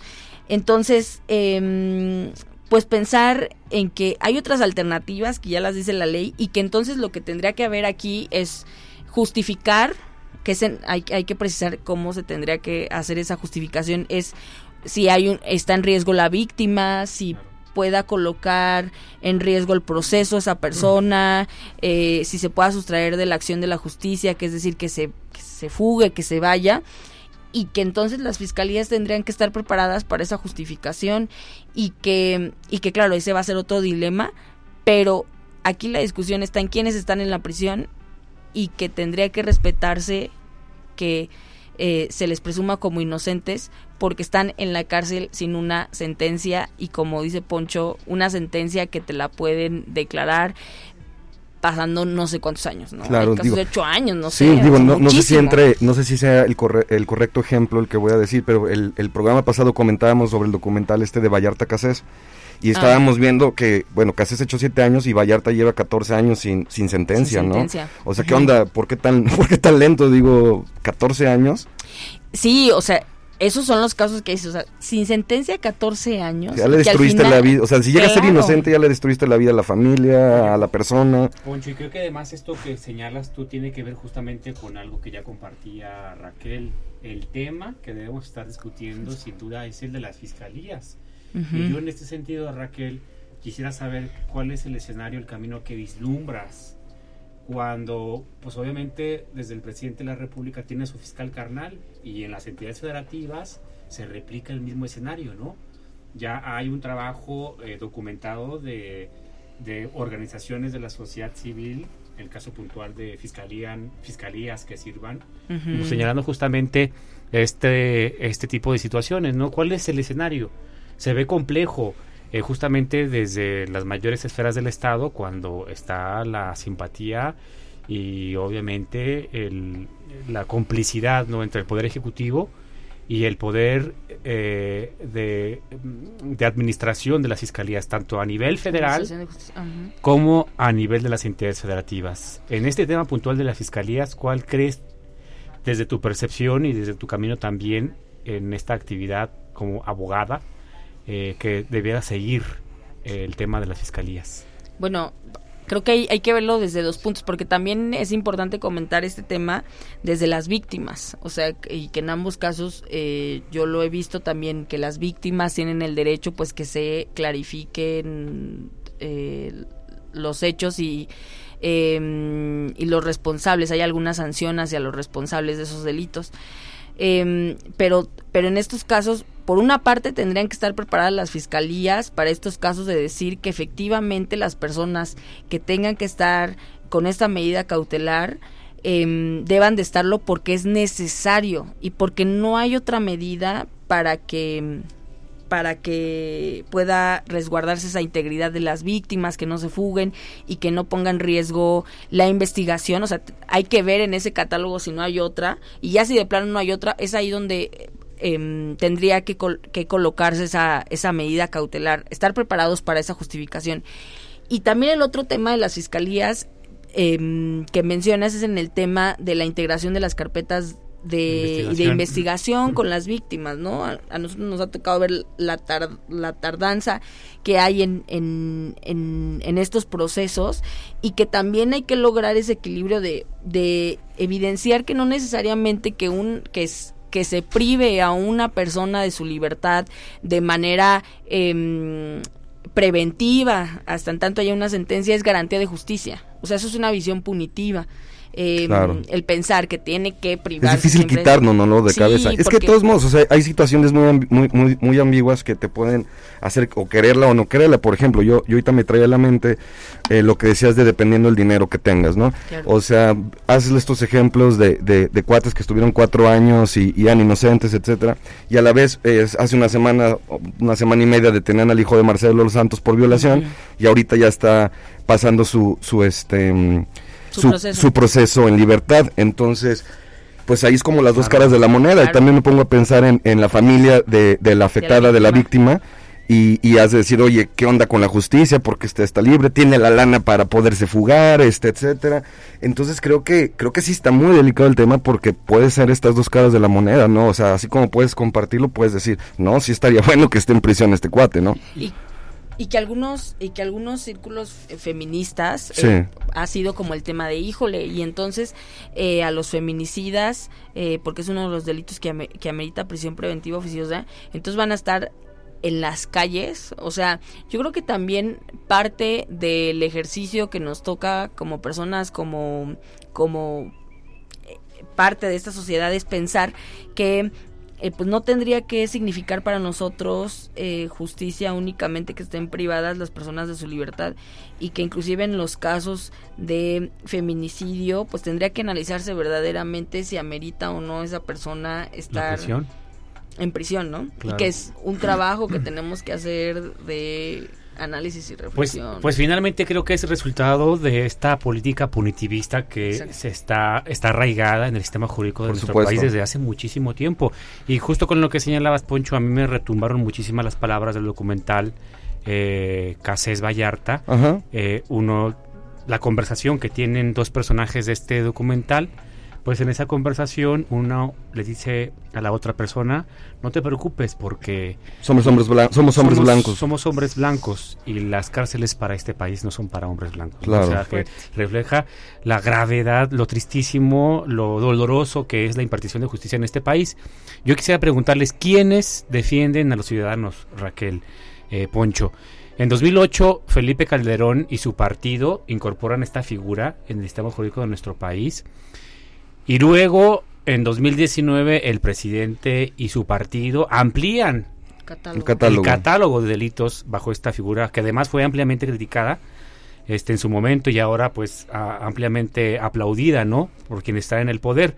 Entonces, em, pues pensar en que hay otras alternativas que ya las dice la ley y que entonces lo que tendría que haber aquí es justificar, que es en- hay, hay que precisar cómo se tendría que hacer esa justificación, es si hay un, está en riesgo la víctima, si pueda colocar en riesgo el proceso esa persona, eh, si se pueda sustraer de la acción de la justicia, que es decir, que se, que se fugue, que se vaya, y que entonces las fiscalías tendrían que estar preparadas para esa justificación y que, y que claro, ese va a ser otro dilema, pero aquí la discusión está en quiénes están en la prisión y que tendría que respetarse que eh, se les presuma como inocentes porque están en la cárcel sin una sentencia y como dice Poncho, una sentencia que te la pueden declarar pasando no sé cuántos años, ¿no? Claro, casos digo- de ocho años, no sí, sé. digo, no, no sé si entre, no sé si sea el, corre- el correcto ejemplo el que voy a decir, pero el, el programa pasado comentábamos sobre el documental este de Vallarta Casés y Ah. estábamos viendo que, bueno, Casés echó siete años y Vallarta lleva 14 años sin, sin sentencia, Sin ¿no? sentencia. O sea, ¿qué onda? ¿Por qué tan, *laughs* por qué tan lento? Digo, 14 años. Sí, o sea, esos son los casos que dices, o sea, sin sentencia 14 años. Ya le destruiste final- la vida, o sea, si llegas a ser Claro. inocente ya le destruiste la vida a la familia, a la persona. Poncho, y creo que además esto que señalas tú tiene que ver justamente con algo que ya compartía Raquel. El tema que debemos estar discutiendo sin duda es el de las fiscalías. Ujú. Y yo en este sentido, Raquel, quisiera saber cuál es el escenario, el camino que vislumbras cuando, pues obviamente, desde el presidente de la República tiene su fiscal carnal y en las entidades federativas se replica el mismo escenario, ¿no? ya hay un trabajo eh, documentado de, de organizaciones de la sociedad civil, el caso puntual de fiscalía, fiscalías que sirvan, Ujú. señalando justamente este, este tipo de situaciones, ¿no? ¿Cuál es el escenario? Se ve complejo, eh, justamente desde las mayores esferas del Estado, cuando está la simpatía y obviamente el- la complicidad ¿no? entre el Poder Ejecutivo y el poder eh, de, de administración de las fiscalías, tanto a nivel federal como a nivel de las entidades federativas. En este tema puntual de las fiscalías, ¿cuál crees desde tu percepción y desde tu camino también en esta actividad como abogada eh, que debiera seguir eh, el tema de las fiscalías? Bueno, creo que hay, hay que verlo desde dos puntos, porque también es importante comentar este tema desde las víctimas. O sea, y que en ambos casos eh, yo lo he visto también, que las víctimas tienen el derecho pues que se clarifiquen eh, los hechos y, eh, y los responsables. Hay alguna sanción hacia los responsables de esos delitos. Em, pero, pero en estos casos, por una parte, tendrían que estar preparadas las fiscalías para estos casos de decir que efectivamente las personas que tengan que estar con esta medida cautelar em, deban de estarlo porque es necesario y porque no hay otra medida para que para que pueda resguardarse esa integridad de las víctimas, que no se fuguen y que no ponga en riesgo la investigación. O sea, hay que ver en ese catálogo si no hay otra. Y ya si de plano no hay otra, es ahí donde em, tendría que, col- que colocarse esa, esa medida cautelar, estar preparados para esa justificación. Y también el otro tema de las fiscalías em, que mencionas es en el tema de la integración de las carpetas de, y de Investigación. investigación con las *clears throat* víctimas, ¿no? A, a nosotros nos ha tocado ver la, tar- la tardanza que hay en, en, en, en estos procesos y que también hay que lograr ese equilibrio de, de evidenciar que no necesariamente que un que es que se prive a una persona de su libertad de manera em, preventiva hasta en tanto haya una sentencia es garantía de justicia. O sea, eso es una visión punitiva. Claro. El pensar que tiene que privar. Es difícil quitarnos, ¿no? de Sí, cabeza. Es que de todos modos, o sea, hay situaciones muy, muy, muy, muy ambiguas que te pueden hacer o quererla o no quererla. Por ejemplo, yo, yo ahorita me traía a la mente eh, lo que decías de dependiendo el dinero que tengas, ¿no? Claro. O sea, haces estos ejemplos de, de, de cuates que estuvieron cuatro años y, y eran inocentes, etcétera, y a la vez eh, hace una semana, una semana y media detenían al hijo de Marcelo Santos por violación y ahorita ya está pasando su, su este mm, Su su, proceso. su proceso en libertad. Entonces, pues ahí es como las dos Claro. caras de la moneda. Y también me pongo a pensar en, en la familia de, de la afectada, de la víctima. Y, y has de decir, oye, ¿qué onda con la justicia? Porque este está libre, tiene la lana para poderse fugar, este, etcétera. Entonces creo que, creo que sí está muy delicado el tema porque puede ser estas dos caras de la moneda, ¿no? O sea, así como puedes compartirlo, puedes decir, no, sí estaría *laughs* bueno que esté en prisión este cuate, ¿no? y, y que algunos y que algunos círculos eh, feministas Sí. eh, ha sido como el tema de híjole y entonces eh, a los feminicidas eh, porque es uno de los delitos que, que amerita prisión preventiva oficiosa entonces van a estar en las calles, o sea, yo creo que también parte del ejercicio que nos toca como personas, como, como eh, parte de esta sociedad es pensar que eh, pues no tendría que significar para nosotros eh, justicia únicamente que estén privadas las personas de su libertad y que inclusive en los casos de feminicidio pues tendría que analizarse verdaderamente si amerita o no esa persona ¿La estar en prisión, ¿no? Claro. Y que es un trabajo que tenemos que hacer de análisis y Pues, reflexión. pues finalmente creo que es el resultado de esta política punitivista que Exacto. se está, está arraigada en el sistema jurídico de Por nuestro supuesto. país desde hace muchísimo tiempo. Y justo con lo que señalabas, Poncho, a mí me retumbaron muchísimas las palabras del documental eh, Casés Vallarta. Ajá. Eh, uno, la conversación que tienen dos personajes de este documental, pues en esa conversación uno le dice a la otra persona, no te preocupes porque Somos hombres, blan- somos hombres somos, blancos. Somos hombres blancos y las cárceles para este país no son para hombres blancos. ¿no? Claro. O sea, que refleja la gravedad, lo tristísimo, lo doloroso que es la impartición de justicia en este país. Yo quisiera preguntarles, ¿quiénes defienden a los ciudadanos, Raquel, eh, Poncho? En 2008, Felipe Calderón y su partido incorporan esta figura en el sistema jurídico de nuestro país. Y luego, en 2019, el presidente y su partido amplían Catálogo. El catálogo. el catálogo de delitos bajo esta figura, que además fue ampliamente criticada este, en su momento y ahora pues a- ampliamente aplaudida, ¿no? Por quien está en el poder.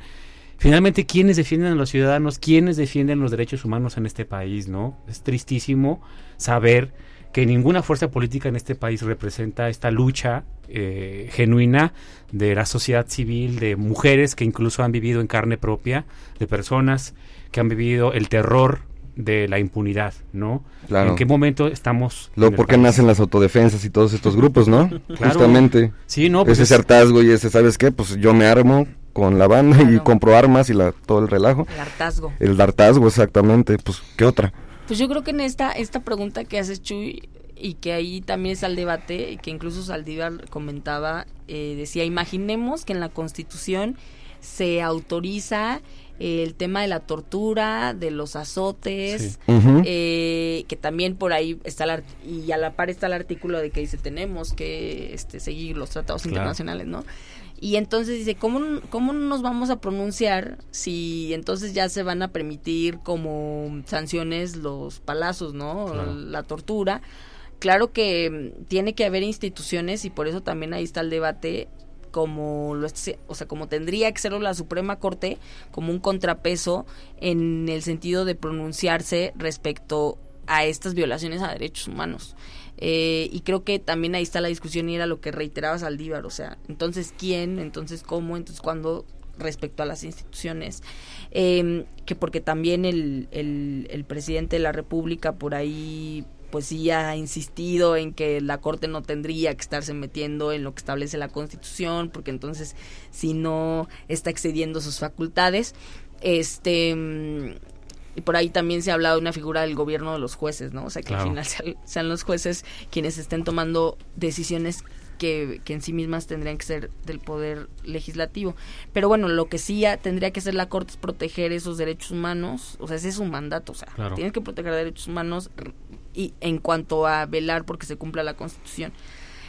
Finalmente, ¿quiénes defienden a los ciudadanos? ¿Quiénes defienden los derechos humanos en este país, no? Es tristísimo saber que ninguna fuerza política en este país representa esta lucha eh, genuina de la sociedad civil, de mujeres que incluso han vivido en carne propia, de personas que han vivido el terror de la impunidad, ¿no? Claro. ¿En qué momento estamos? El ¿por qué país? nacen las autodefensas y todos estos grupos, no? Claro. Justamente. Sí, no, pues ese es- hartazgo y ese, ¿sabes qué? Pues yo me armo con la banda y compro armas y la, todo el relajo. El hartazgo. El hartazgo, exactamente. Pues, ¿qué otra? Pues yo creo que en esta, esta pregunta que haces, Chuy, y que ahí también está el debate, que incluso Saldívar comentaba, eh, decía, imaginemos que en la Constitución se autoriza eh, el tema de la tortura, de los azotes, Sí. Eh, que también por ahí está art- y a la par está el artículo de que dice tenemos que este, seguir los tratados Claro. internacionales, ¿no? Y entonces dice, ¿cómo, ¿cómo nos vamos a pronunciar si entonces ya se van a permitir como sanciones los palazos, ¿no? Claro. La tortura. Claro que mm, tiene que haber instituciones y por eso también ahí está el debate como lo o sea, como tendría que ser la Suprema Corte como un contrapeso en el sentido de pronunciarse respecto a estas violaciones a derechos humanos. Eh, y creo que también ahí está la discusión y era lo que reiteraba Saldívar, o sea, entonces quién, entonces cómo, entonces cuándo respecto a las instituciones, Eh, que porque también el, el, el presidente de la República por ahí pues sí ha insistido en que la Corte no tendría que estarse metiendo en lo que establece la Constitución, porque entonces si no está excediendo sus facultades, este mm, y por ahí también se ha hablado de una figura del gobierno de los jueces, ¿no? O sea, que Claro. al final sean, sean los jueces quienes estén tomando decisiones que, que en sí mismas tendrían que ser del poder legislativo. Pero bueno, lo que sí ya tendría que hacer la Corte es proteger esos derechos humanos, o sea, ese es un mandato, o sea, Claro. tienen que proteger derechos humanos y en cuanto a velar porque se cumpla la Constitución.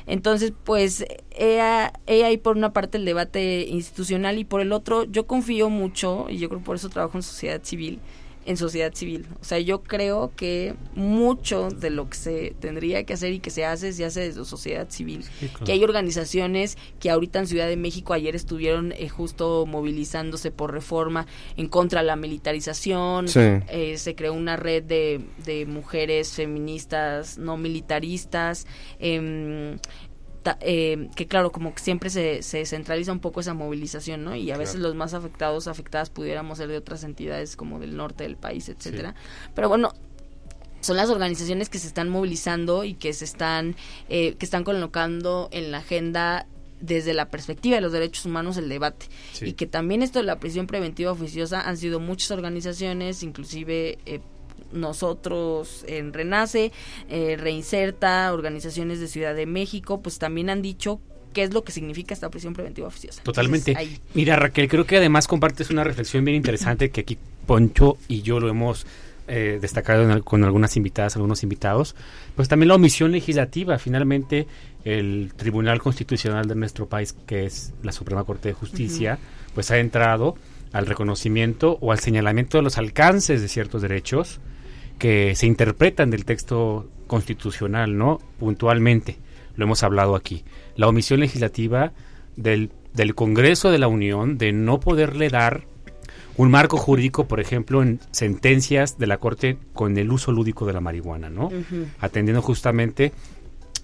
Entonces, pues, he, he ahí por una parte el debate institucional y por el otro, yo confío mucho, y yo creo por eso trabajo en sociedad civil, en sociedad civil. O sea, yo creo que mucho de lo que se tendría que hacer y que se hace, se hace desde sociedad civil. Sí, claro. Que hay organizaciones que ahorita en Ciudad de México ayer estuvieron eh, justo movilizándose por reforma en contra de la militarización. Sí. Eh, se creó una red de, de mujeres feministas no militaristas. em, ta- eh, que claro, como que siempre se, se centraliza un poco esa movilización, ¿no? Y a veces los más afectados, afectadas pudiéramos ser de otras entidades como del norte del país, etcétera. Pero bueno, son las organizaciones que se están movilizando y que se están eh, que están colocando en la agenda desde la perspectiva de los derechos humanos el debate Sí. y que también esto de la prisión preventiva oficiosa han sido muchas organizaciones inclusive eh, nosotros en Renace, eh, Reinserta, organizaciones de Ciudad de México, pues también han dicho qué es lo que significa esta prisión preventiva oficiosa. Totalmente. Entonces. Mira, Raquel, creo que además compartes una reflexión bien interesante que aquí Poncho y yo lo hemos eh, destacado en con algunas invitadas, algunos invitados. Pues también la omisión legislativa. Finalmente, el Tribunal Constitucional de nuestro país, que es la Suprema Corte de Justicia, pues ha entrado al reconocimiento o al señalamiento de los alcances de ciertos derechos que se interpretan del texto constitucional, ¿no? Puntualmente, lo hemos hablado aquí. La omisión legislativa del, del Congreso de la Unión de no poderle dar un marco jurídico, por ejemplo, en sentencias de la Corte con el uso lúdico de la marihuana, ¿no? Atendiendo justamente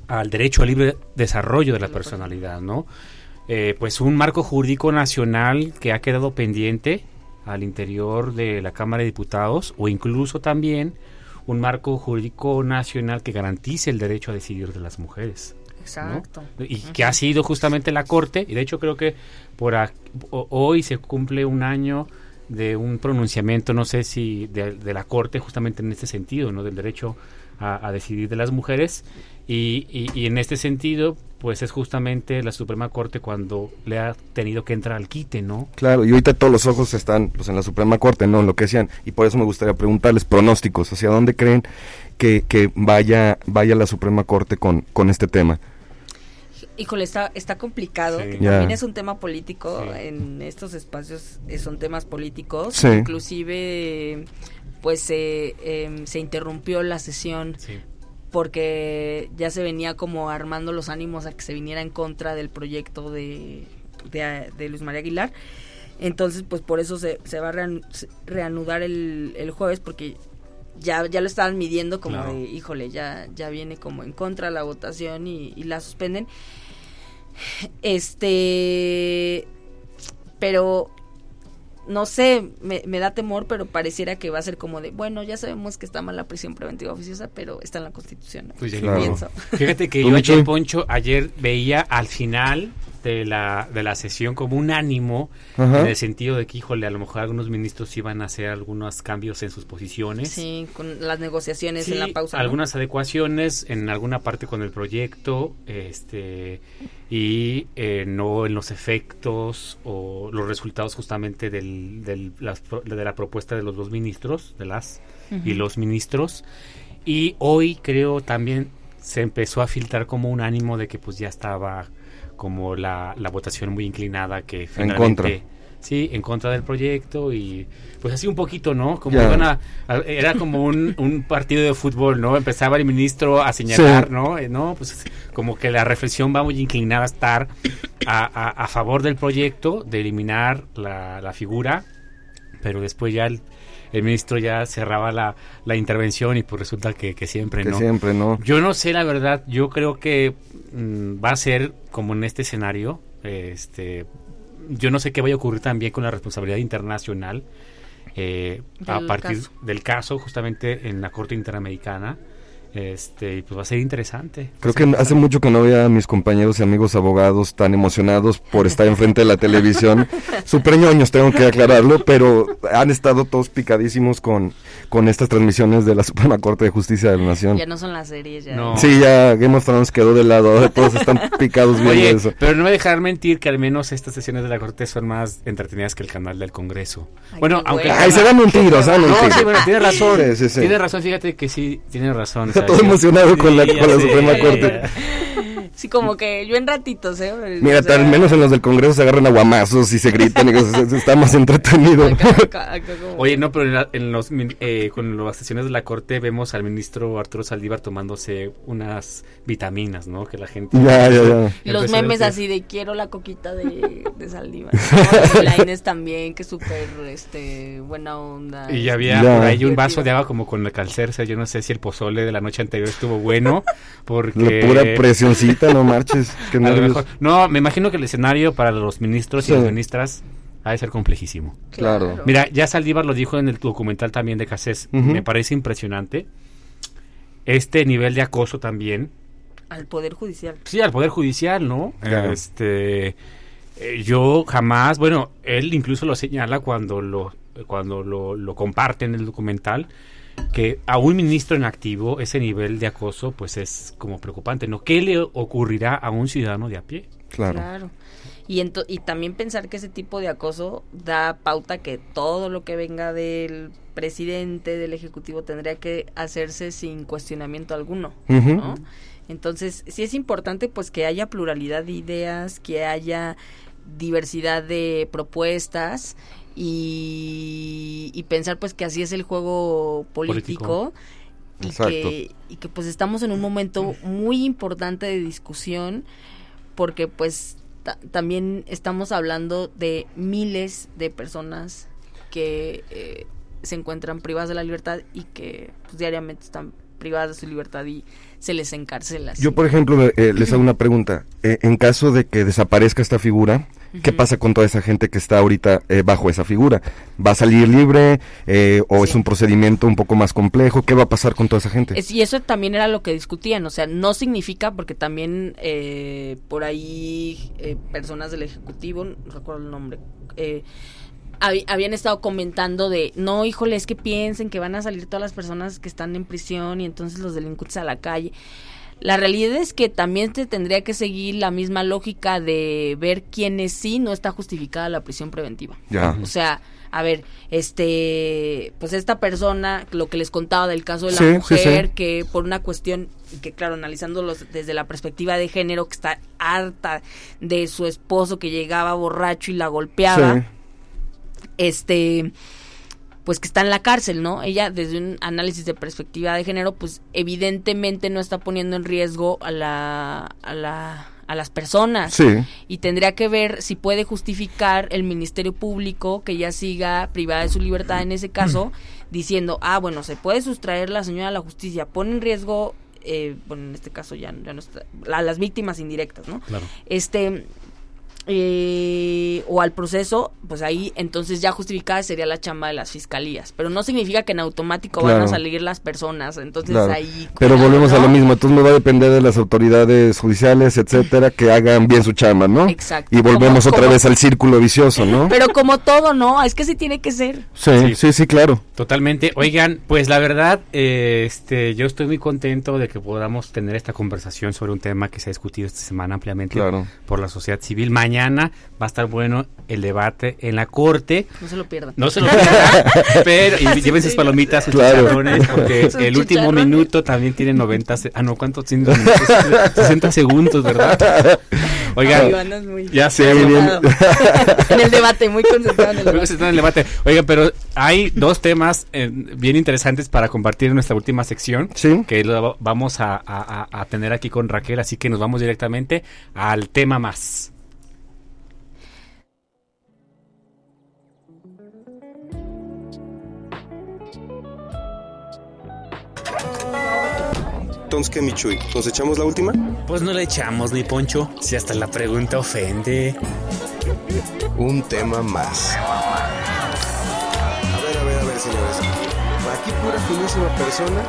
al derecho al libre desarrollo de la personalidad, ¿no? Eh, pues un marco jurídico nacional que ha quedado pendiente al interior de la Cámara de Diputados o incluso también un marco jurídico nacional que garantice el derecho a decidir de las mujeres. Exacto. Y que ha sido justamente la Corte, y de hecho creo que por a- o- hoy se cumple un año de un pronunciamiento, no sé si de, de la Corte justamente en este sentido, ¿no? Del derecho a, a decidir de las mujeres. Y, y- y en este sentido, pues es justamente la Suprema Corte cuando le ha tenido que entrar al quite, ¿no? Claro, y ahorita todos los ojos están pues, en la Suprema Corte, no en lo que decían. Y por eso me gustaría preguntarles pronósticos, ¿hacia dónde creen que, que vaya, vaya la Suprema Corte con, con este tema? Híjole, está, está complicado. Sí. que. También es un tema político. En estos espacios eh, son temas políticos. Sí. Inclusive, pues se em, se interrumpió la sesión porque ya se venía como armando los ánimos a que se viniera en contra del proyecto de, de, de Luis María Aguilar. Entonces, pues por eso se, se va a reanudar el, el jueves porque ya, ya lo estaban midiendo como Claro. de, híjole, ya, ya viene como en contra la votación y, y la suspenden. Este, pero no sé, me, me da temor, pero pareciera que va a ser como de, bueno, ya sabemos que está mal la prisión preventiva oficiosa, pero está en la Constitución. ¿no? Pues ya Claro. Fíjate que yo ayer, Poncho, ayer veía al final de la, de la sesión como un ánimo Ajá. en el sentido de que, híjole, a lo mejor algunos ministros iban a hacer algunos cambios en sus posiciones. Sí, con las negociaciones Sí, en la pausa. ¿no? algunas adecuaciones en alguna parte con el proyecto este y eh, no en los efectos o los resultados justamente del, del- las pro- de la propuesta de los dos ministros de las y los ministros y hoy creo también se empezó a filtrar como un ánimo de que pues ya estaba como la, la votación muy inclinada que finalmente contra. sí en contra del proyecto y pues así un poquito no como Ya. iban a- a- era como un, un partido de fútbol no empezaba el ministro a señalar Sí. no Eh, no pues como que la reflexión va muy inclinada a estar a, a- a favor del proyecto de eliminar la, la figura pero después ya el, el ministro ya cerraba la, la intervención y pues resulta que, que siempre Que no siempre no. yo no sé la verdad yo creo que mm, va a ser como en este escenario este yo no sé qué vaya a ocurrir también con la responsabilidad internacional eh, a partir caso. del caso justamente en la corte interamericana este y pues va a ser interesante Creo que hace mucho que no veía a mis compañeros y amigos abogados tan emocionados por estar enfrente de la televisión. *laughs* Súper ñoños, tengo que aclararlo, pero han estado todos picadísimos con, con estas transmisiones de la Suprema Corte de Justicia de la Nación. Ya no son las series, ya. No. Sí, ya Game of Thrones quedó de lado, ahora todos están picados viendo Oye, eso. pero no me dejar mentir que al menos estas sesiones de la corte son más entretenidas que el canal del Congreso. bueno, aunque. Ay, se dan un tiro, se dan un no, sí, bueno, tiene razón. Sí, sí, sí. Tiene razón, fíjate que sí, tiene razón. Está todo emocionado con la- con la Suprema Corte. Sí, como que yo en ratitos, ¿eh? Mira, O sea, al menos en los del Congreso se agarran aguamazos y se gritan y cosas, está más entretenido. acá- acá como- Oye, no, pero en, la- en los min- eh, con las sesiones de la corte vemos al ministro Arturo Saldívar tomándose unas vitaminas, ¿no? Que la gente Ya, ya, ya. Y los memes así de quiero la coquita de, de Saldívar. ¿no? Y la Inés también, que súper este, buena onda. Y ya había Ya. por ahí un vaso de agua como con la calcerse. Yo no sé si el pozole de la noche anterior estuvo bueno. Porque. La pura presioncita, no marches. Qué mejor- No, me imagino que el escenario para los ministros Sí. y las ministras ha de ser complejísimo. Claro. Mira, ya Saldívar lo dijo en el documental también de Cassés. Ujú. Me parece impresionante. Este nivel de acoso también. Al Poder Judicial. Sí, al Poder Judicial, ¿no? Claro. Este. eh, yo jamás, bueno, él incluso lo señala cuando lo cuando lo, lo comparte en el documental que a un ministro en activo ese nivel de acoso pues es como preocupante, ¿no? ¿Qué le ocurrirá a un ciudadano de a pie? Claro. Y, ento- y también pensar que ese tipo de acoso da pauta que todo lo que venga del presidente, del ejecutivo, tendría que hacerse sin cuestionamiento alguno. ¿no? Entonces, sí es importante pues que haya pluralidad de ideas, que haya diversidad de propuestas y, y pensar pues que así es el juego político, Político. y Exacto. que, y que pues estamos en un momento muy importante de discusión porque pues ta- también estamos hablando de miles de personas que eh, se encuentran privadas de la libertad y que pues, diariamente están privadas de su libertad y se les encarcela. Yo, por ejemplo, eh, les hago *clears throat* una pregunta. Eh, en caso de que desaparezca esta figura, ¿qué pasa con toda esa gente que está ahorita eh, bajo esa figura? ¿Va a salir libre eh, o es un procedimiento un poco más complejo? ¿Qué va a pasar con toda esa gente? Es- y eso también era lo que discutían, o sea, no significa, porque también eh, por ahí eh, personas del Ejecutivo, no recuerdo el nombre, eh, hab- habían estado comentando de, no, híjole, es que piensen que van a salir todas las personas que están en prisión y entonces los delincuentes a la calle. La realidad es que también se tendría que seguir la misma lógica de ver quiénes sí no está justificada la prisión preventiva. Ya. O sea, a ver, este, pues esta persona, lo que les contaba del caso de la Sí, mujer, sí. que por una cuestión, que claro, analizándolos desde la perspectiva de género, que está harta de su esposo que llegaba borracho y la golpeaba. Este pues que está en la cárcel, ¿no? Ella desde un análisis de perspectiva de género, pues evidentemente no está poniendo en riesgo a la a la a las personas Sí. y tendría que ver si puede justificar el Ministerio Público que ella siga privada de su libertad en ese caso, diciendo, ah, bueno, se puede sustraer la señora a la justicia, pone en riesgo, eh, bueno, en este caso ya, ya no está, a las víctimas indirectas, ¿no? Claro. Este, eh, o al proceso, pues ahí entonces ya justificada sería la chamba de las fiscalías, pero no significa que en automático van a salir las personas, entonces Claro. ahí... Pero cuidado, volvemos a lo mismo, entonces me va a depender de las autoridades judiciales, etcétera, que hagan bien su chamba, ¿no? Exacto. Y volvemos Como- otra como- vez al círculo vicioso, ¿no? Pero como todo, ¿no? Es que sí tiene que ser. Sí, sí, sí, claro. Totalmente. Oigan, pues la verdad, eh, este, yo estoy muy contento de que podamos tener esta conversación sobre un tema que se ha discutido esta semana ampliamente Claro. por la sociedad civil. Mañana va a estar bueno el debate en la corte. No se lo pierdan. No se lo *laughs* pierdan, pero y lleven sus palomitas, sus Claro. chicharrones, porque Sus el último chicharrones. minuto también tiene 90, se- ah no, ¿cuántos tiene? 60 segundos, ¿verdad? *laughs* Oigan, Ay, muy ya sé, concentrado. *laughs* en el debate, muy concentrado en el debate. en el debate. Oigan, pero hay dos temas eh, bien interesantes para compartir en nuestra última sección. Sí. Que lo va- vamos a, a- a- a tener aquí con Raquel, así que nos vamos directamente al tema más. Entonces, ¿qué, Michuy? ¿Nos echamos la última? Pues no le echamos ni poncho, si hasta la pregunta ofende. Un tema más. A ver, a ver, a ver, señores. Aquí pura finísima persona.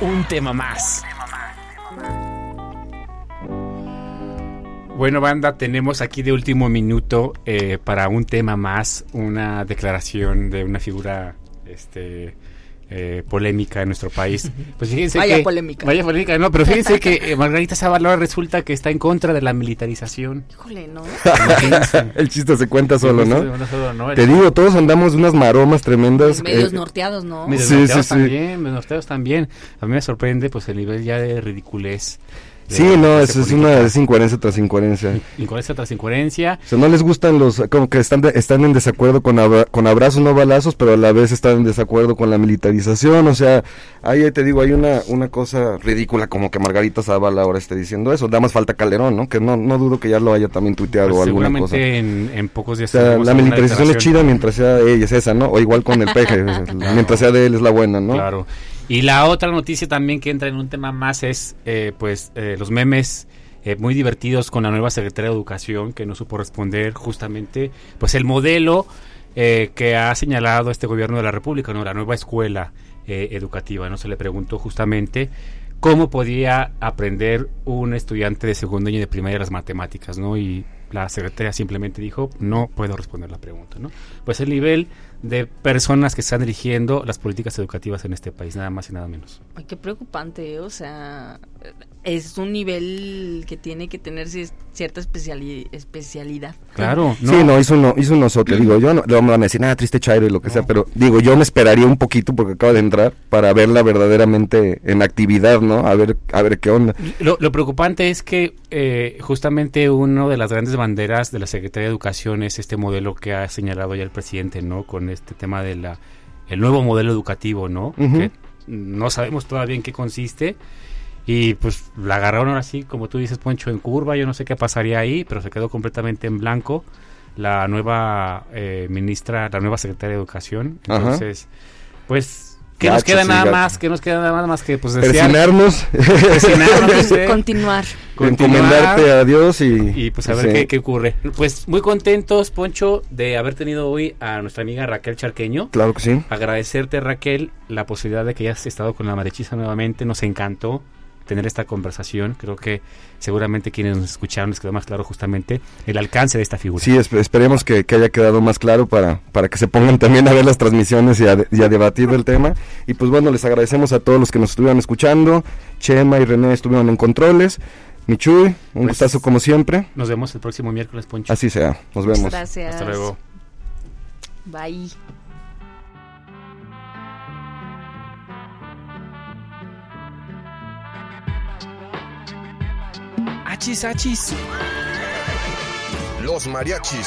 Un tema más. Bueno, banda, tenemos aquí de último minuto eh, para un tema más, una declaración de una figura este eh, polémica en nuestro país. *laughs* Pues fíjense Vaya que- polémica. Vaya polémica, no, pero fíjense que *laughs* eh, Margarita Zavala resulta que está en contra de la militarización. Híjole, ¿no? *laughs* El chiste se cuenta solo, ¿no? Solo, ¿no? Te digo, todos andamos de unas maromas tremendas. Medios eh, norteados, ¿no? Medios Sí, norteados sí, sí. también, medios norteados también. A mí me sorprende pues el nivel ya de ridiculez. Sí, no, clase es, política. una es incoherencia tras incoherencia. *laughs* Incoherencia tras incoherencia. O sea, no les gustan los, como que están, de- están en desacuerdo con, abra- con abrazos, no balazos, pero a la vez están en desacuerdo con la militarización. O sea, ahí te digo, hay una, una cosa ridícula como que Margarita Zavala ahora esté diciendo eso. Da más falta Calderón, ¿no? Que no, no dudo que ya lo haya también tuiteado Pues o alguna seguramente cosa. En, en pocos O días sea, tendremos la militarización es chida mientras sea ella, es esa, ¿no? O igual con el peje, *laughs* mientras sea de él es la buena, ¿no? Claro. Y la otra noticia también que entra en un tema más es, eh, pues, eh, los memes eh, muy divertidos con la nueva secretaria de Educación que no supo responder justamente, pues, el modelo eh, que ha señalado este gobierno de la República, ¿no? La nueva escuela eh, educativa, ¿no? Se le preguntó justamente cómo podía aprender un estudiante de segundo año y de primaria las matemáticas, ¿no? Y la secretaria simplemente dijo, no puedo responder la pregunta, ¿no? Pues el nivel de personas que están dirigiendo las políticas educativas en este país, nada más y nada menos. Ay, qué preocupante, ¿eh? o sea, es un nivel que tiene que tener ci- cierta especiali- especialidad. Claro, *laughs* Sí, no, hizo uno, hizo un osote, digo, yo no, le van a decir nada triste Chairo y lo que sea, pero digo, yo me esperaría un poquito porque acaba de entrar para verla verdaderamente en actividad, ¿no? A ver, a ver qué onda. Lo, lo preocupante es que eh, justamente una de las grandes banderas de la Secretaría de Educación es este modelo que ha señalado ya el presidente, ¿no? Con este tema de la el nuevo modelo educativo, ¿no? Que no sabemos todavía en qué consiste. Y pues la agarraron ahora sí, como tú dices, Poncho, en curva. Yo no sé qué pasaría ahí, pero se quedó completamente en blanco la nueva eh, ministra, la nueva secretaria de Educación. Ajá. Entonces, pues, ¿qué Gacho, nos queda sí, nada gacho. más? ¿Qué nos queda nada más que pues desear? Persinarnos, Persinarnos, no sé. Continuar. encomendarte a Dios y... Y pues a ver sí. qué, qué ocurre. Pues muy contentos, Poncho, de haber tenido hoy a nuestra amiga Raquel Charqueño. Claro que sí. Agradecerte, Raquel, la posibilidad de que hayas estado con la Marechiza nuevamente. Nos encantó tener esta conversación. Creo que seguramente quienes nos escucharon les quedó más claro justamente el alcance de esta figura. Sí, esp- esperemos que, que haya quedado más claro para, para que se pongan también a ver las transmisiones y a, de- y a debatir del tema. Y pues bueno, les agradecemos a todos los que nos estuvieron escuchando. Chema y René estuvieron en controles. Michuy, un Pues, gustazo como siempre. Nos vemos el próximo miércoles, Poncho. Así sea, nos vemos. Gracias. Hasta luego. Bye. Achis, achis. Los mariachis.